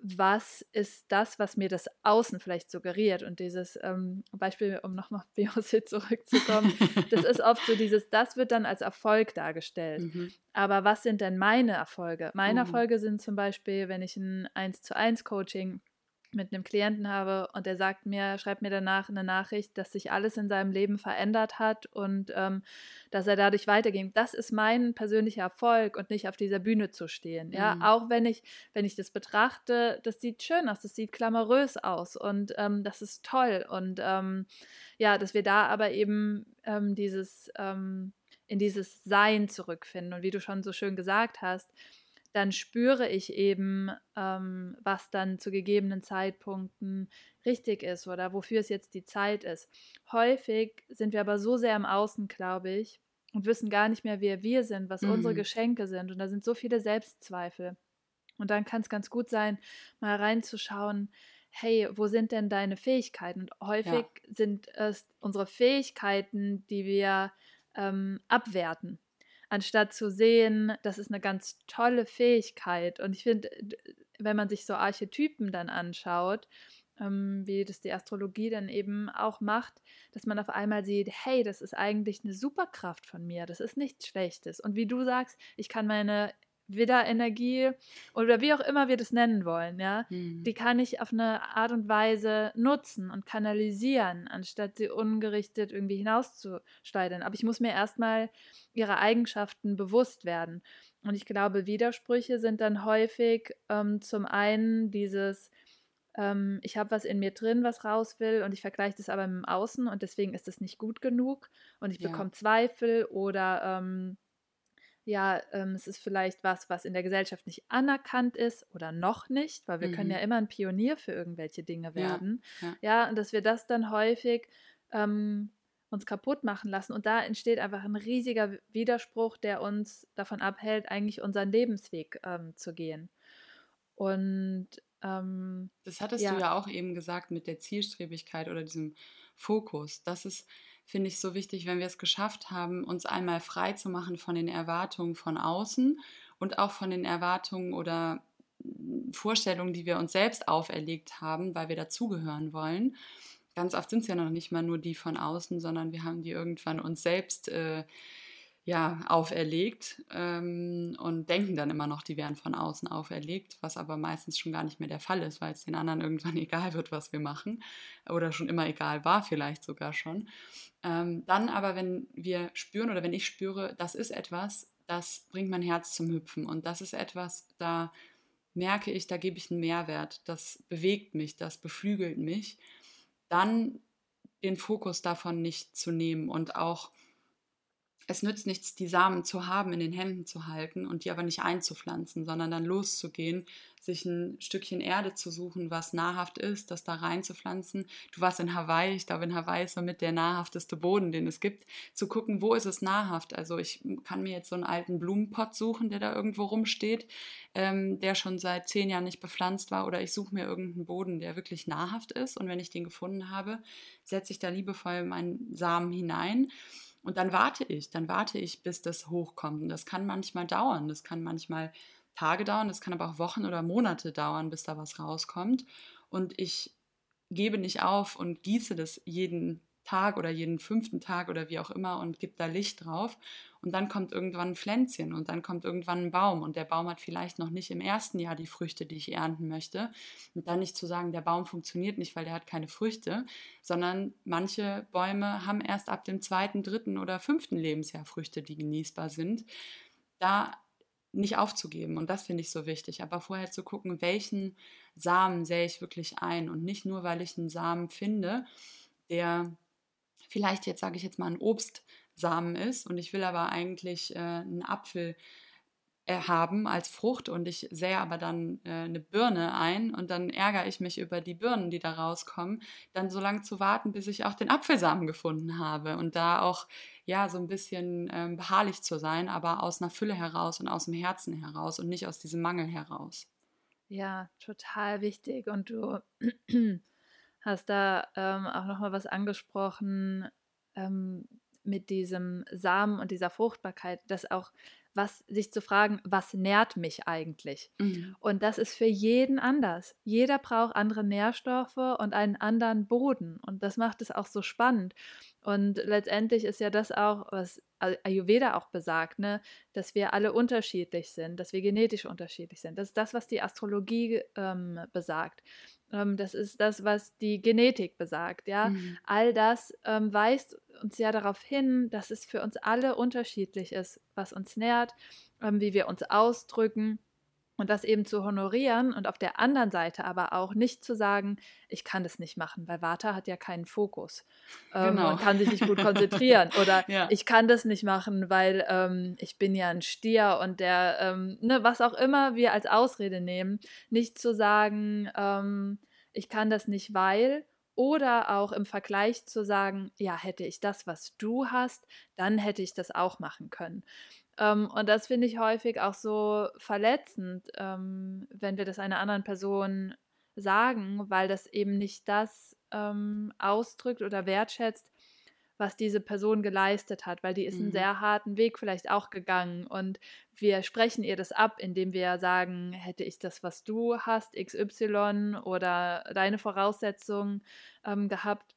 was ist das, was mir das Außen vielleicht suggeriert. Und dieses ähm, Beispiel, um nochmal auf Beyoncé zurückzukommen, das ist oft so dieses, das wird dann als Erfolg dargestellt. Mhm. Aber was sind denn meine Erfolge? Meine mhm. Erfolge sind zum Beispiel, wenn ich ein 1 zu 1 Coaching mit einem Klienten habe und der sagt mir, schreibt mir danach eine Nachricht, dass sich alles in seinem Leben verändert hat und ähm, dass er dadurch weiterging. Das ist mein persönlicher Erfolg und nicht auf dieser Bühne zu stehen. Ja, mhm. auch wenn ich, wenn ich das betrachte, das sieht schön aus, das sieht glamourös aus und ähm, das ist toll und ähm, ja, dass wir da aber eben ähm, dieses ähm, in dieses Sein zurückfinden und wie du schon so schön gesagt hast, dann spüre ich eben, ähm, was dann zu gegebenen Zeitpunkten richtig ist oder wofür es jetzt die Zeit ist. Häufig sind wir aber so sehr im Außen, glaube ich, und wissen gar nicht mehr, wer wir sind, was mhm. unsere Geschenke sind. Und da sind so viele Selbstzweifel. Und dann kann es ganz gut sein, mal reinzuschauen, hey, wo sind denn deine Fähigkeiten? Und häufig ja. sind es unsere Fähigkeiten, die wir ähm, abwerten anstatt zu sehen, das ist eine ganz tolle Fähigkeit. Und ich finde, wenn man sich so Archetypen dann anschaut, ähm, wie das die Astrologie dann eben auch macht, dass man auf einmal sieht, hey, das ist eigentlich eine Superkraft von mir, das ist nichts Schlechtes. Und wie du sagst, ich kann meine Widderenergie oder wie auch immer wir das nennen wollen, ja, Mhm. die kann ich auf eine Art und Weise nutzen und kanalisieren, anstatt sie ungerichtet irgendwie hinauszuschleudern. Aber ich muss mir erstmal ihre Eigenschaften bewusst werden. Und ich glaube, Widersprüche sind dann häufig ähm, zum einen dieses, ähm, ich habe was in mir drin, was raus will und ich vergleiche das aber mit dem Außen und deswegen ist es nicht gut genug und ich Ja. bekomme Zweifel oder ähm, ja, ähm, es ist vielleicht was, was in der Gesellschaft nicht anerkannt ist oder noch nicht, weil wir können Mhm. ja immer ein Pionier für irgendwelche Dinge Ja, werden. ja. Ja, und dass wir das dann häufig ähm, uns kaputt machen lassen. Und da entsteht einfach ein riesiger Widerspruch, der uns davon abhält, eigentlich unseren Lebensweg ähm, zu gehen. Und ähm, Das hattest du ja, ja auch eben gesagt mit der Zielstrebigkeit oder diesem Fokus. Das ist, finde ich, so wichtig, wenn wir es geschafft haben, uns einmal frei zu machen von den Erwartungen von außen und auch von den Erwartungen oder mm, Vorstellungen, die wir uns selbst auferlegt haben, weil wir dazugehören wollen. Ganz oft sind es ja noch nicht mal nur die von außen, sondern wir haben die irgendwann uns selbst äh, ja, auferlegt ähm, und denken dann immer noch, die wären von außen auferlegt, was aber meistens schon gar nicht mehr der Fall ist, weil es den anderen irgendwann egal wird, was wir machen. Oder schon immer egal war, vielleicht sogar schon. Ähm, dann aber, wenn wir spüren oder wenn ich spüre, das ist etwas, das bringt mein Herz zum Hüpfen. Und das ist etwas, da merke ich, da gebe ich einen Mehrwert, das bewegt mich, das beflügelt mich, dann den Fokus davon nicht zu nehmen und auch es nützt nichts, die Samen zu haben, in den Händen zu halten und die aber nicht einzupflanzen, sondern dann loszugehen, sich ein Stückchen Erde zu suchen, was nahrhaft ist, das da reinzupflanzen. Du warst in Hawaii, ich glaube, in Hawaii ist somit der nahrhafteste Boden, den es gibt, zu gucken, wo ist es nahrhaft. Also ich kann mir jetzt so einen alten Blumenpott suchen, der da irgendwo rumsteht, ähm, der schon seit zehn Jahren nicht bepflanzt war, oder ich suche mir irgendeinen Boden, der wirklich nahrhaft ist und wenn ich den gefunden habe, setze ich da liebevoll meinen Samen hinein und dann warte ich, dann warte ich, bis das hochkommt. Und das kann manchmal dauern, das kann manchmal Tage dauern, das kann aber auch Wochen oder Monate dauern, bis da was rauskommt. Und ich gebe nicht auf und gieße das jeden Tag oder jeden fünften Tag oder wie auch immer und gebe da Licht drauf. Und dann kommt irgendwann ein Pflänzchen und dann kommt irgendwann ein Baum. Und der Baum hat vielleicht noch nicht im ersten Jahr die Früchte, die ich ernten möchte. Und dann nicht zu sagen, der Baum funktioniert nicht, weil der hat keine Früchte, sondern manche Bäume haben erst ab dem zweiten, dritten oder fünften Lebensjahr Früchte, die genießbar sind. Da nicht aufzugeben. Und das finde ich so wichtig. Aber vorher zu gucken, welchen Samen sähe ich wirklich ein. Und nicht nur, weil ich einen Samen finde, der vielleicht jetzt, sage ich jetzt mal, ein Obstsamen ist und ich will aber eigentlich äh, einen Apfel äh, haben als Frucht und ich sähe aber dann äh, eine Birne ein und dann ärgere ich mich über die Birnen, die da rauskommen, dann so lange zu warten, bis ich auch den Apfelsamen gefunden habe und da auch ja so ein bisschen ähm, beharrlich zu sein, aber aus einer Fülle heraus und aus dem Herzen heraus und nicht aus diesem Mangel heraus. ja, total wichtig. Und du hast da ähm, auch nochmal was angesprochen ähm, mit diesem Samen und dieser Fruchtbarkeit, dass auch was sich zu fragen, was nährt mich eigentlich? Mhm. Und das ist für jeden anders. Jeder braucht andere Nährstoffe und einen anderen Boden. Und das macht es auch so spannend. Und letztendlich ist ja das auch, was Ayurveda auch besagt, ne? dass wir alle unterschiedlich sind, dass wir genetisch unterschiedlich sind. Das ist das, was die Astrologie ähm, besagt. Ähm, das ist das, was die Genetik besagt. Ja? Mhm. All das ähm, weist uns ja darauf hin, dass es für uns alle unterschiedlich ist, was uns nährt, ähm, wie wir uns ausdrücken und das eben zu honorieren und auf der anderen Seite aber auch nicht zu sagen, ich kann das nicht machen, weil Vata hat ja keinen Fokus ähm, Genau. und kann sich nicht gut konzentrieren oder Ja. ich kann das nicht machen, weil ähm, ich bin ja ein Stier und der, ähm, ne, was auch immer wir als Ausrede nehmen, nicht zu sagen, ähm, ich kann das nicht, weil oder auch im Vergleich zu sagen, ja, hätte ich das, was du hast, dann hätte ich das auch machen können. Ähm, und das finde ich häufig auch so verletzend, ähm, wenn wir das einer anderen Person sagen, weil das eben nicht das ähm, ausdrückt oder wertschätzt, was diese Person geleistet hat, weil die ist einen Mhm. sehr harten Weg vielleicht auch gegangen und wir sprechen ihr das ab, indem wir sagen, hätte ich das, was du hast, XY oder deine Voraussetzungen ähm, gehabt,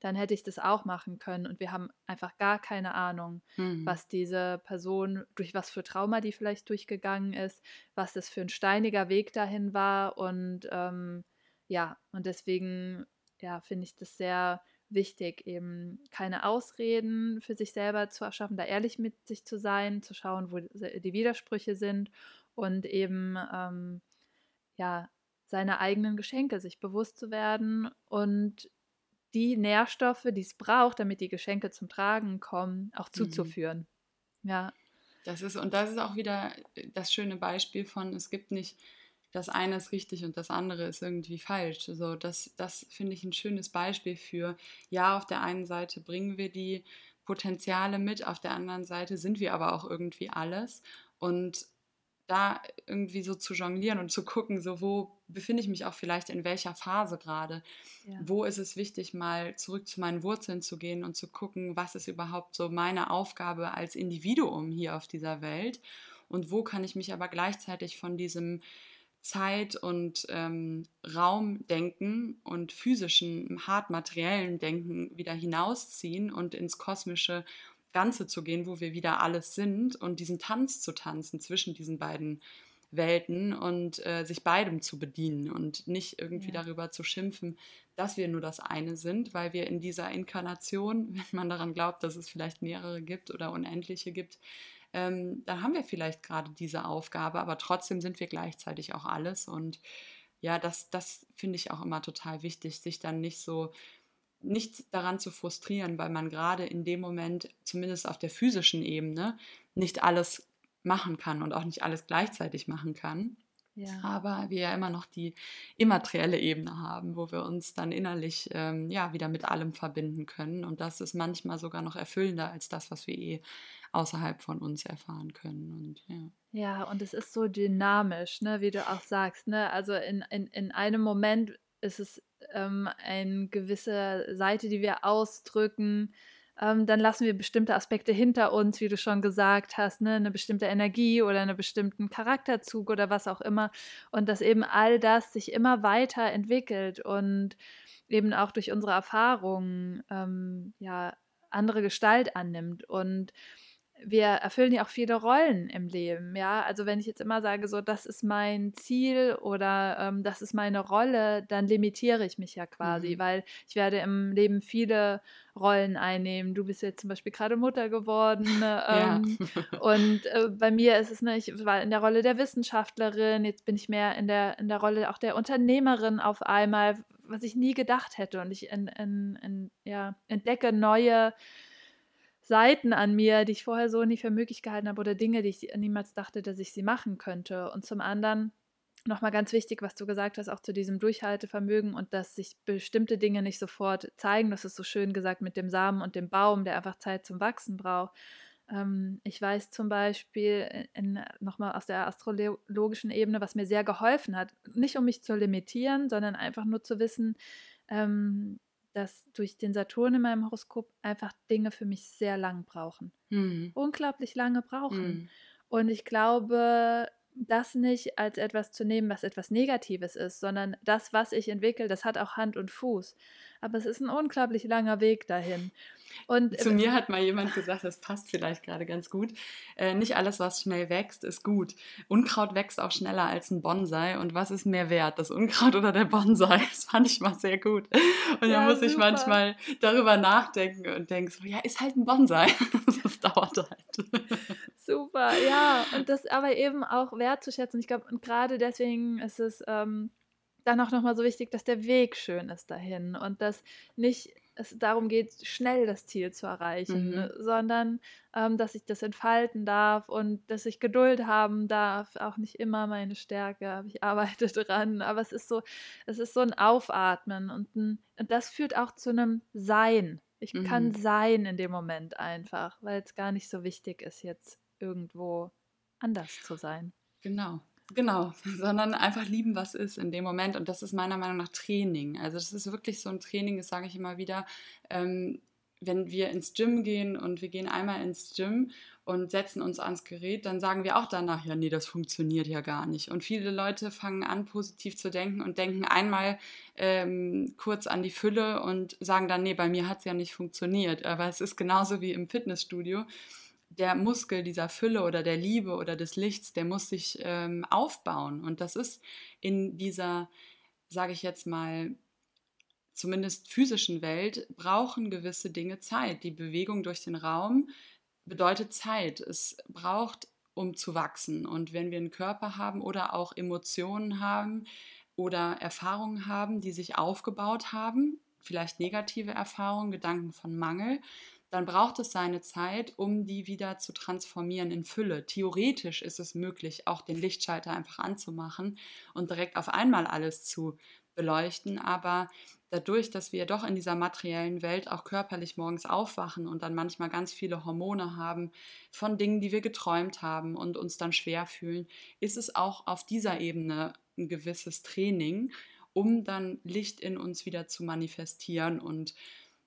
dann hätte ich das auch machen können. Und wir haben einfach gar keine Ahnung, mhm. was diese Person, durch was für Trauma die vielleicht durchgegangen ist, was das für ein steiniger Weg dahin war. Und ähm, ja, und deswegen ja, finde ich das sehr wichtig, eben keine Ausreden für sich selber zu erschaffen, da ehrlich mit sich zu sein, zu schauen, wo die Widersprüche sind und eben ähm, ja seine eigenen Geschenke sich bewusst zu werden und die Nährstoffe, die es braucht, damit die Geschenke zum Tragen kommen, auch mhm. zuzuführen. Mhm. Ja. Das ist, und das ist auch wieder das schöne Beispiel von, es gibt nicht das eine ist richtig und das andere ist irgendwie falsch. So, das, das finde ich ein schönes Beispiel für, ja, auf der einen Seite bringen wir die Potenziale mit, auf der anderen Seite sind wir aber auch irgendwie alles. Und da irgendwie so zu jonglieren und zu gucken, so wo befinde ich mich auch vielleicht in welcher Phase gerade. Ja. Wo ist es wichtig, mal zurück zu meinen Wurzeln zu gehen und zu gucken, was ist überhaupt so meine Aufgabe als Individuum hier auf dieser Welt und wo kann ich mich aber gleichzeitig von diesem Zeit- und ähm, Raumdenken und physischen, hart materiellen Denken wieder hinausziehen und ins kosmische Ganze zu gehen, wo wir wieder alles sind und diesen Tanz zu tanzen zwischen diesen beiden Welten und äh, sich beidem zu bedienen und nicht irgendwie ja. darüber zu schimpfen, dass wir nur das eine sind, weil wir in dieser Inkarnation, wenn man daran glaubt, dass es vielleicht mehrere gibt oder unendliche gibt, ähm, dann haben wir vielleicht gerade diese Aufgabe, aber trotzdem sind wir gleichzeitig auch alles. Und ja, das, das finde ich auch immer total wichtig, sich dann nicht so nicht daran zu frustrieren, weil man gerade in dem Moment, zumindest auf der physischen Ebene, nicht alles machen kann und auch nicht alles gleichzeitig machen kann. Ja. Aber wir ja immer noch die immaterielle Ebene haben, wo wir uns dann innerlich ähm, ja wieder mit allem verbinden können. Und das ist manchmal sogar noch erfüllender als das, was wir eh außerhalb von uns erfahren können. Und, ja. ja, und es ist so dynamisch, ne, wie du auch sagst. Ne? Also in, in, in einem Moment ist es ähm, eine gewisse Seite, die wir ausdrücken ähm, dann lassen wir bestimmte Aspekte hinter uns, wie du schon gesagt hast, ne? eine bestimmte Energie oder einen bestimmten Charakterzug oder was auch immer. Und dass eben all das sich immer weiter entwickelt und eben auch durch unsere Erfahrungen ähm, ja andere Gestalt annimmt. Und wir erfüllen ja auch viele Rollen im Leben, ja. Also wenn ich jetzt immer sage, so das ist mein Ziel oder ähm, das ist meine Rolle, dann limitiere ich mich ja quasi, mhm. weil ich werde im Leben viele Rollen einnehmen. Du bist jetzt zum Beispiel gerade Mutter geworden ne, ähm, ja. und äh, bei mir ist es, ne, ich war in der Rolle der Wissenschaftlerin, jetzt bin ich mehr in der, in der Rolle auch der Unternehmerin auf einmal, was ich nie gedacht hätte und ich in, in, in, ja, entdecke neue Seiten an mir, die ich vorher so nie für möglich gehalten habe oder Dinge, die ich niemals dachte, dass ich sie machen könnte. Und zum anderen nochmal ganz wichtig, was du gesagt hast, auch zu diesem Durchhaltevermögen und dass sich bestimmte Dinge nicht sofort zeigen. Das ist so schön gesagt mit dem Samen und dem Baum, der einfach Zeit zum Wachsen braucht. Ähm, ich weiß zum Beispiel nochmal aus der astrologischen Ebene, was mir sehr geholfen hat, nicht um mich zu limitieren, sondern einfach nur zu wissen, ähm, dass durch den Saturn in meinem Horoskop einfach Dinge für mich sehr lang brauchen. Mhm. Unglaublich lange brauchen. Mhm. Und ich glaube, das nicht als etwas zu nehmen, was etwas Negatives ist, sondern das, was ich entwickle, das hat auch Hand und Fuß. Aber es ist ein unglaublich langer Weg dahin. Und, Zu mir hat mal jemand gesagt, das passt vielleicht gerade ganz gut. Äh, nicht alles, was schnell wächst, ist gut. Unkraut wächst auch schneller als ein Bonsai. Und was ist mehr wert, das Unkraut oder der Bonsai? Das fand ich mal sehr gut. Und ja, da muss super. ich manchmal darüber nachdenken und denke so, ja, ist halt ein Bonsai. das dauert halt. Super, ja. Und das aber eben auch wertzuschätzen. Ich glaube, und gerade deswegen ist es ähm, dann auch nochmal so wichtig, dass der Weg schön ist dahin und dass nicht es darum geht, schnell das Ziel zu erreichen, mhm. sondern ähm, dass ich das entfalten darf und dass ich Geduld haben darf. Auch nicht immer meine Stärke, ich arbeite dran. Aber es ist so, es ist so ein Aufatmen und, ein, und das führt auch zu einem Sein. Ich mhm. kann sein in dem Moment einfach, weil es gar nicht so wichtig ist, jetzt irgendwo anders zu sein. Genau. Genau, sondern einfach lieben, was ist in dem Moment. Und das ist meiner Meinung nach Training. Also das ist wirklich so ein Training, das sage ich immer wieder. Ähm, wenn wir ins Gym gehen und wir gehen einmal ins Gym und setzen uns ans Gerät, dann sagen wir auch danach, ja, nee, das funktioniert ja gar nicht. Und viele Leute fangen an, positiv zu denken und denken einmal ähm, kurz an die Fülle und sagen dann, nee, bei mir hat es ja nicht funktioniert. Aber es ist genauso wie im Fitnessstudio. Der Muskel dieser Fülle oder der Liebe oder des Lichts, der muss sich ähm, aufbauen. Und das ist in dieser, sage ich jetzt mal, zumindest physischen Welt brauchen gewisse Dinge Zeit. Die Bewegung durch den Raum bedeutet Zeit. Es braucht, um zu wachsen. Und wenn wir einen Körper haben oder auch Emotionen haben oder Erfahrungen haben, die sich aufgebaut haben, vielleicht negative Erfahrungen, Gedanken von Mangel, dann braucht es seine Zeit, um die wieder zu transformieren in Fülle. Theoretisch ist es möglich, auch den Lichtschalter einfach anzumachen und direkt auf einmal alles zu beleuchten, aber dadurch, dass wir doch in dieser materiellen Welt auch körperlich morgens aufwachen und dann manchmal ganz viele Hormone haben von Dingen, die wir geträumt haben und uns dann schwer fühlen, ist es auch auf dieser Ebene ein gewisses Training, um dann Licht in uns wieder zu manifestieren und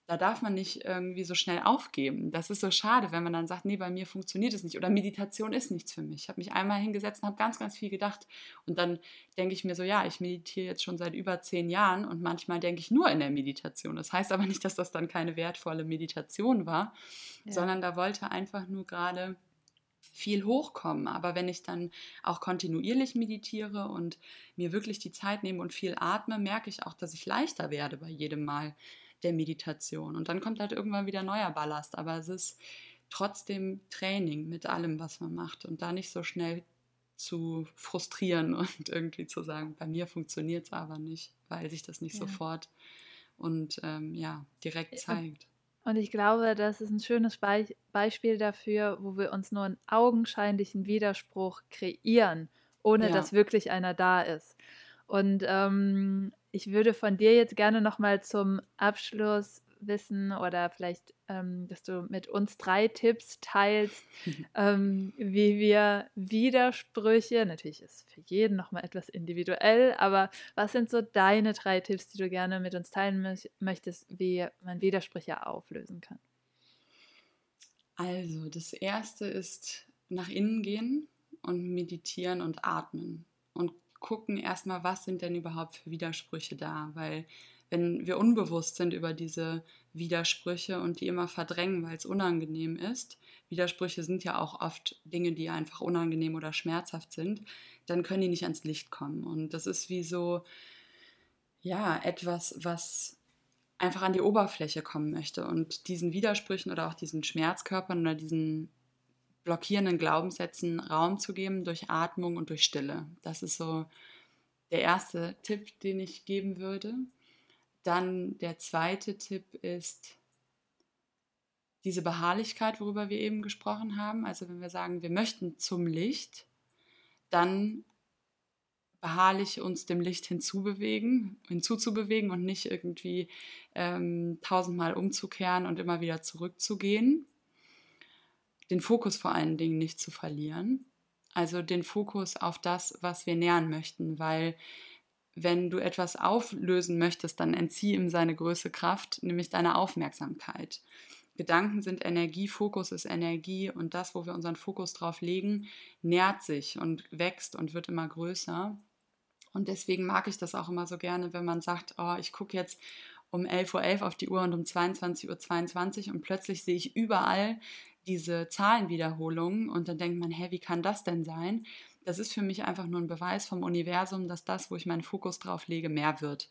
da darf man nicht irgendwie so schnell aufgeben. Das ist so schade, wenn man dann sagt, nee, bei mir funktioniert es nicht oder Meditation ist nichts für mich. Ich habe mich einmal hingesetzt und habe ganz, ganz viel gedacht und dann denke ich mir so, ja, ich meditiere jetzt schon seit über zehn Jahren und manchmal denke ich nur in der Meditation. Das heißt aber nicht, dass das dann keine wertvolle Meditation war, ja. sondern da wollte einfach nur gerade viel hochkommen. Aber wenn ich dann auch kontinuierlich meditiere und mir wirklich die Zeit nehme und viel atme, merke ich auch, dass ich leichter werde bei jedem Mal der Meditation. Und dann kommt halt irgendwann wieder neuer Ballast. Aber es ist trotzdem Training mit allem, was man macht. Und da nicht so schnell zu frustrieren und irgendwie zu sagen, bei mir funktioniert es aber nicht, weil sich das nicht ja. sofort und ähm, ja, direkt zeigt. Und ich glaube, das ist ein schönes Be Beispiel dafür, wo wir uns nur einen augenscheinlichen Widerspruch kreieren, ohne ja. dass wirklich einer da ist. Und ähm, ich würde von dir jetzt gerne nochmal zum Abschluss wissen oder vielleicht, ähm, dass du mit uns drei Tipps teilst, ähm, wie wir Widersprüche, natürlich ist für jeden nochmal etwas individuell, aber was sind so deine drei Tipps, die du gerne mit uns teilen mö möchtest, wie man Widersprüche auflösen kann? Also, das erste ist nach innen gehen und meditieren und atmen und gucken erstmal, was sind denn überhaupt für Widersprüche da, weil wenn wir unbewusst sind über diese Widersprüche und die immer verdrängen, weil es unangenehm ist, Widersprüche sind ja auch oft Dinge, die einfach unangenehm oder schmerzhaft sind, dann können die nicht ans Licht kommen. Und das ist wie so, ja, etwas, was einfach an die Oberfläche kommen möchte. Und diesen Widersprüchen oder auch diesen Schmerzkörpern oder diesen blockierenden Glaubenssätzen Raum zu geben durch Atmung und durch Stille. Das ist so der erste Tipp, den ich geben würde. Dann der zweite Tipp ist diese Beharrlichkeit, worüber wir eben gesprochen haben. Also wenn wir sagen, wir möchten zum Licht, dann beharrlich uns dem Licht hinzubewegen, hinzuzubewegen und nicht irgendwie ähm, tausendmal umzukehren und immer wieder zurückzugehen den Fokus vor allen Dingen nicht zu verlieren. Also den Fokus auf das, was wir nähern möchten, weil wenn du etwas auflösen möchtest, dann entzieh ihm seine größte Kraft, nämlich deine Aufmerksamkeit. Gedanken sind Energie, Fokus ist Energie und das, wo wir unseren Fokus drauf legen, nährt sich und wächst und wird immer größer. Und deswegen mag ich das auch immer so gerne, wenn man sagt, oh, ich gucke jetzt um 11.11 Uhr .11 auf die Uhr und um 22.22 Uhr 22 und plötzlich sehe ich überall diese Zahlenwiederholungen und dann denkt man, hä, wie kann das denn sein? Das ist für mich einfach nur ein Beweis vom Universum, dass das, wo ich meinen Fokus drauf lege, mehr wird.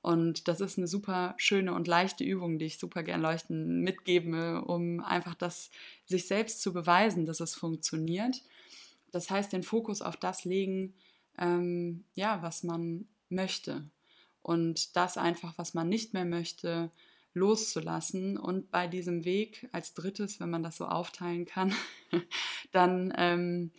Und das ist eine super schöne und leichte Übung, die ich super gern leuchten mitgebe, um einfach das sich selbst zu beweisen, dass es funktioniert. Das heißt, den Fokus auf das legen, ähm, ja, was man möchte. Und das einfach, was man nicht mehr möchte, loszulassen. Und bei diesem Weg als drittes, wenn man das so aufteilen kann, dann ähm,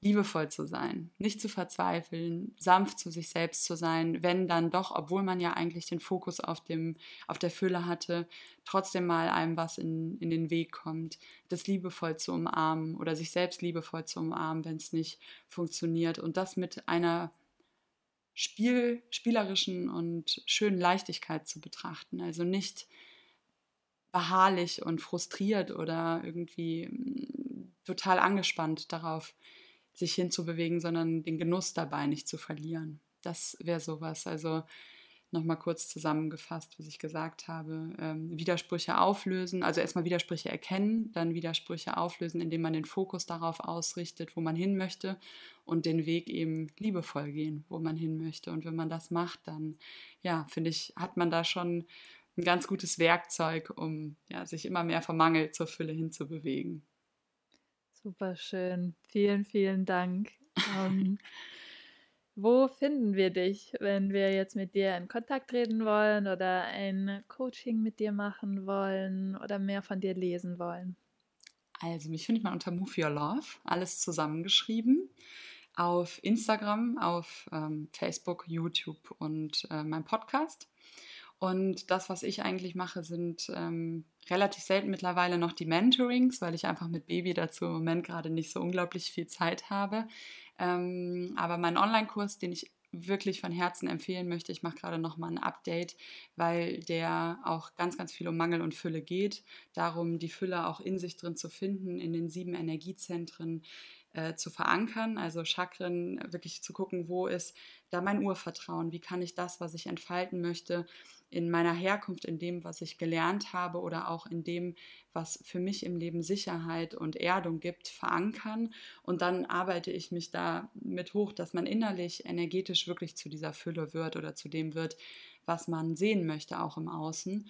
liebevoll zu sein, nicht zu verzweifeln, sanft zu sich selbst zu sein, wenn dann doch, obwohl man ja eigentlich den Fokus auf, dem, auf der Fülle hatte, trotzdem mal einem was in, in den Weg kommt, das liebevoll zu umarmen oder sich selbst liebevoll zu umarmen, wenn es nicht funktioniert. Und das mit einer Spiel, spielerischen und schönen Leichtigkeit zu betrachten. Also nicht beharrlich und frustriert oder irgendwie mm, total angespannt darauf, sich hinzubewegen, sondern den Genuss dabei nicht zu verlieren. Das wäre sowas. Also nochmal kurz zusammengefasst, was ich gesagt habe. Ähm, Widersprüche auflösen, also erstmal Widersprüche erkennen, dann Widersprüche auflösen, indem man den Fokus darauf ausrichtet, wo man hin möchte und den Weg eben liebevoll gehen, wo man hin möchte. Und wenn man das macht, dann, ja, finde ich, hat man da schon ein ganz gutes Werkzeug, um ja, sich immer mehr vom Mangel zur Fülle hinzubewegen. Super schön. Vielen, vielen Dank. wo finden wir dich, wenn wir jetzt mit dir in Kontakt treten wollen oder ein Coaching mit dir machen wollen oder mehr von dir lesen wollen? Also, mich findet man unter Move Your Love, alles zusammengeschrieben. Auf Instagram, auf ähm, Facebook, YouTube und äh, meinem Podcast. Und das, was ich eigentlich mache, sind ähm, relativ selten mittlerweile noch die Mentorings, weil ich einfach mit Baby dazu im Moment gerade nicht so unglaublich viel Zeit habe. Ähm, aber mein Online-Kurs, den ich wirklich von Herzen empfehlen möchte. Ich mache gerade noch mal ein Update, weil der auch ganz, ganz viel um Mangel und Fülle geht. Darum, die Fülle auch in sich drin zu finden, in den sieben Energiezentren äh, zu verankern, also Chakren wirklich zu gucken, wo ist da mein Urvertrauen, wie kann ich das, was ich entfalten möchte, in meiner Herkunft, in dem, was ich gelernt habe oder auch in dem, was für mich im Leben Sicherheit und Erdung gibt, verankern. Und dann arbeite ich mich da mit hoch, dass man innerlich, energetisch wirklich zu dieser Fülle wird oder zu dem wird, was man sehen möchte, auch im Außen.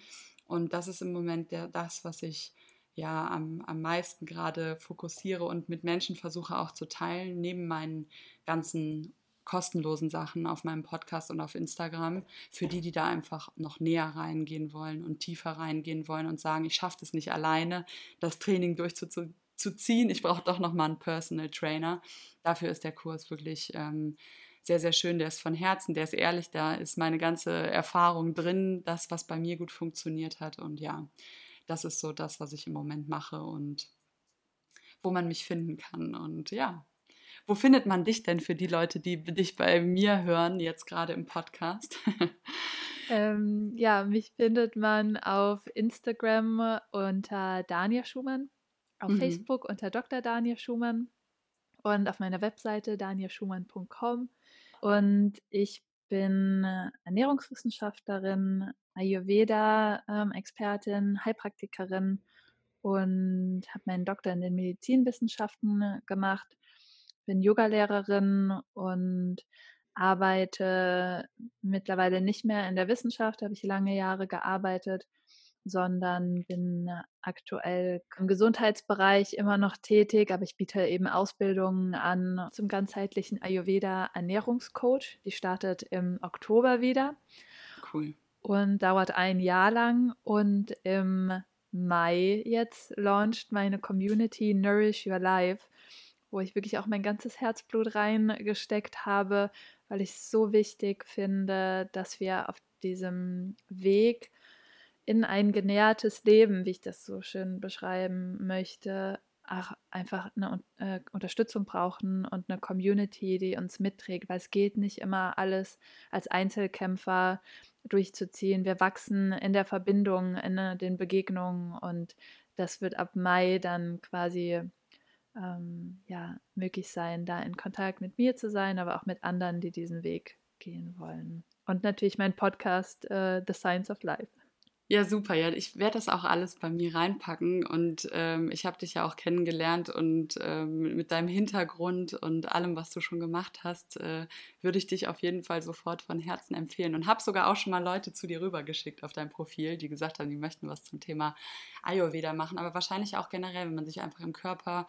Und das ist im Moment der, das, was ich ja am, am meisten gerade fokussiere und mit Menschen versuche auch zu teilen, neben meinen ganzen kostenlosen Sachen auf meinem Podcast und auf Instagram, für die, die da einfach noch näher reingehen wollen und tiefer reingehen wollen und sagen, ich schaffe es nicht alleine, das Training durchzuziehen. Ich brauche doch nochmal einen Personal Trainer. Dafür ist der Kurs wirklich ähm, sehr, sehr schön. Der ist von Herzen, der ist ehrlich, da ist meine ganze Erfahrung drin, das, was bei mir gut funktioniert hat. Und ja, das ist so das, was ich im Moment mache und wo man mich finden kann. Und ja, wo findet man dich denn für die Leute, die dich bei mir hören, jetzt gerade im Podcast? ähm, ja, mich findet man auf Instagram unter Dania Schumann, auf mhm. Facebook unter Dr. Dania Schumann und auf meiner Webseite daniaschumann.com. Und ich bin Ernährungswissenschaftlerin, Ayurveda-Expertin, Heilpraktikerin und habe meinen Doktor in den Medizinwissenschaften gemacht bin Yogalehrerin und arbeite mittlerweile nicht mehr in der Wissenschaft, habe ich lange Jahre gearbeitet, sondern bin aktuell im Gesundheitsbereich immer noch tätig, aber ich biete eben Ausbildungen an zum ganzheitlichen Ayurveda Ernährungscoach. Die startet im Oktober wieder. Cool. Und dauert ein Jahr lang und im Mai jetzt launcht meine Community Nourish Your Life wo ich wirklich auch mein ganzes Herzblut reingesteckt habe, weil ich es so wichtig finde, dass wir auf diesem Weg in ein genährtes Leben, wie ich das so schön beschreiben möchte, einfach eine äh, Unterstützung brauchen und eine Community, die uns mitträgt, weil es geht nicht immer alles als Einzelkämpfer durchzuziehen. Wir wachsen in der Verbindung, in äh, den Begegnungen und das wird ab Mai dann quasi ähm, ja, möglich sein, da in Kontakt mit mir zu sein, aber auch mit anderen, die diesen Weg gehen wollen. Und natürlich mein Podcast äh, The Science of Life. Ja, super. Ja, ich werde das auch alles bei mir reinpacken und ähm, ich habe dich ja auch kennengelernt und ähm, mit deinem Hintergrund und allem, was du schon gemacht hast, äh, würde ich dich auf jeden Fall sofort von Herzen empfehlen und habe sogar auch schon mal Leute zu dir rübergeschickt auf dein Profil, die gesagt haben, die möchten was zum Thema Ayurveda machen, aber wahrscheinlich auch generell, wenn man sich einfach im Körper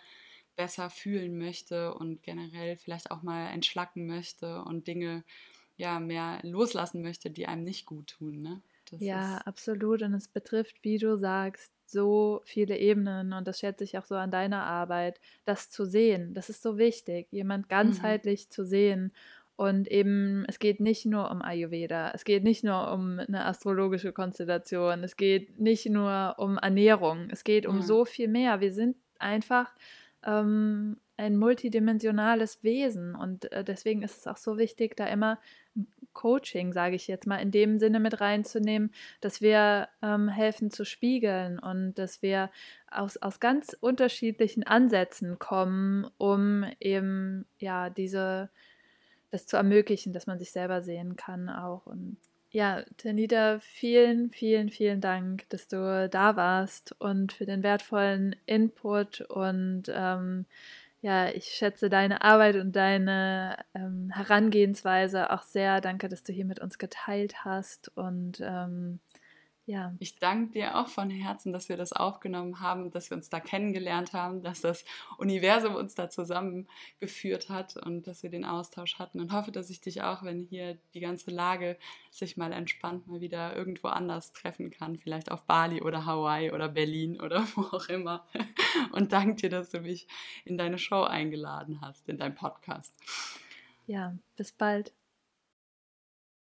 besser fühlen möchte und generell vielleicht auch mal entschlacken möchte und Dinge ja mehr loslassen möchte, die einem nicht gut tun. Ne? Das ja, absolut. Und es betrifft, wie du sagst, so viele Ebenen und das schätze ich auch so an deiner Arbeit, das zu sehen. Das ist so wichtig, jemand mhm. ganzheitlich mhm. zu sehen. Und eben, es geht nicht nur um Ayurveda, es geht nicht nur um eine astrologische Konstellation, es geht nicht nur um Ernährung, es geht um ja. so viel mehr. Wir sind einfach ähm, ein multidimensionales Wesen und äh, deswegen ist es auch so wichtig, da immer Coaching, sage ich jetzt mal, in dem Sinne mit reinzunehmen, dass wir ähm, helfen zu spiegeln und dass wir aus, aus ganz unterschiedlichen Ansätzen kommen, um eben ja diese das zu ermöglichen, dass man sich selber sehen kann auch. Und ja, Tanita, vielen, vielen, vielen Dank, dass du da warst und für den wertvollen Input und ähm, ja, ich schätze deine Arbeit und deine ähm, Herangehensweise auch sehr. Danke, dass du hier mit uns geteilt hast und ähm, ja. Ich danke dir auch von Herzen, dass wir das aufgenommen haben, dass wir uns da kennengelernt haben, dass das Universum uns da zusammengeführt hat und dass wir den Austausch hatten und hoffe, dass ich dich auch, wenn hier die ganze Lage sich mal entspannt, mal wieder irgendwo anders treffen kann, vielleicht auf Bali oder Hawaii oder Berlin oder wo auch immer. Und danke dir, dass du mich in deine Show eingeladen hast, in deinen Podcast. Ja, bis bald.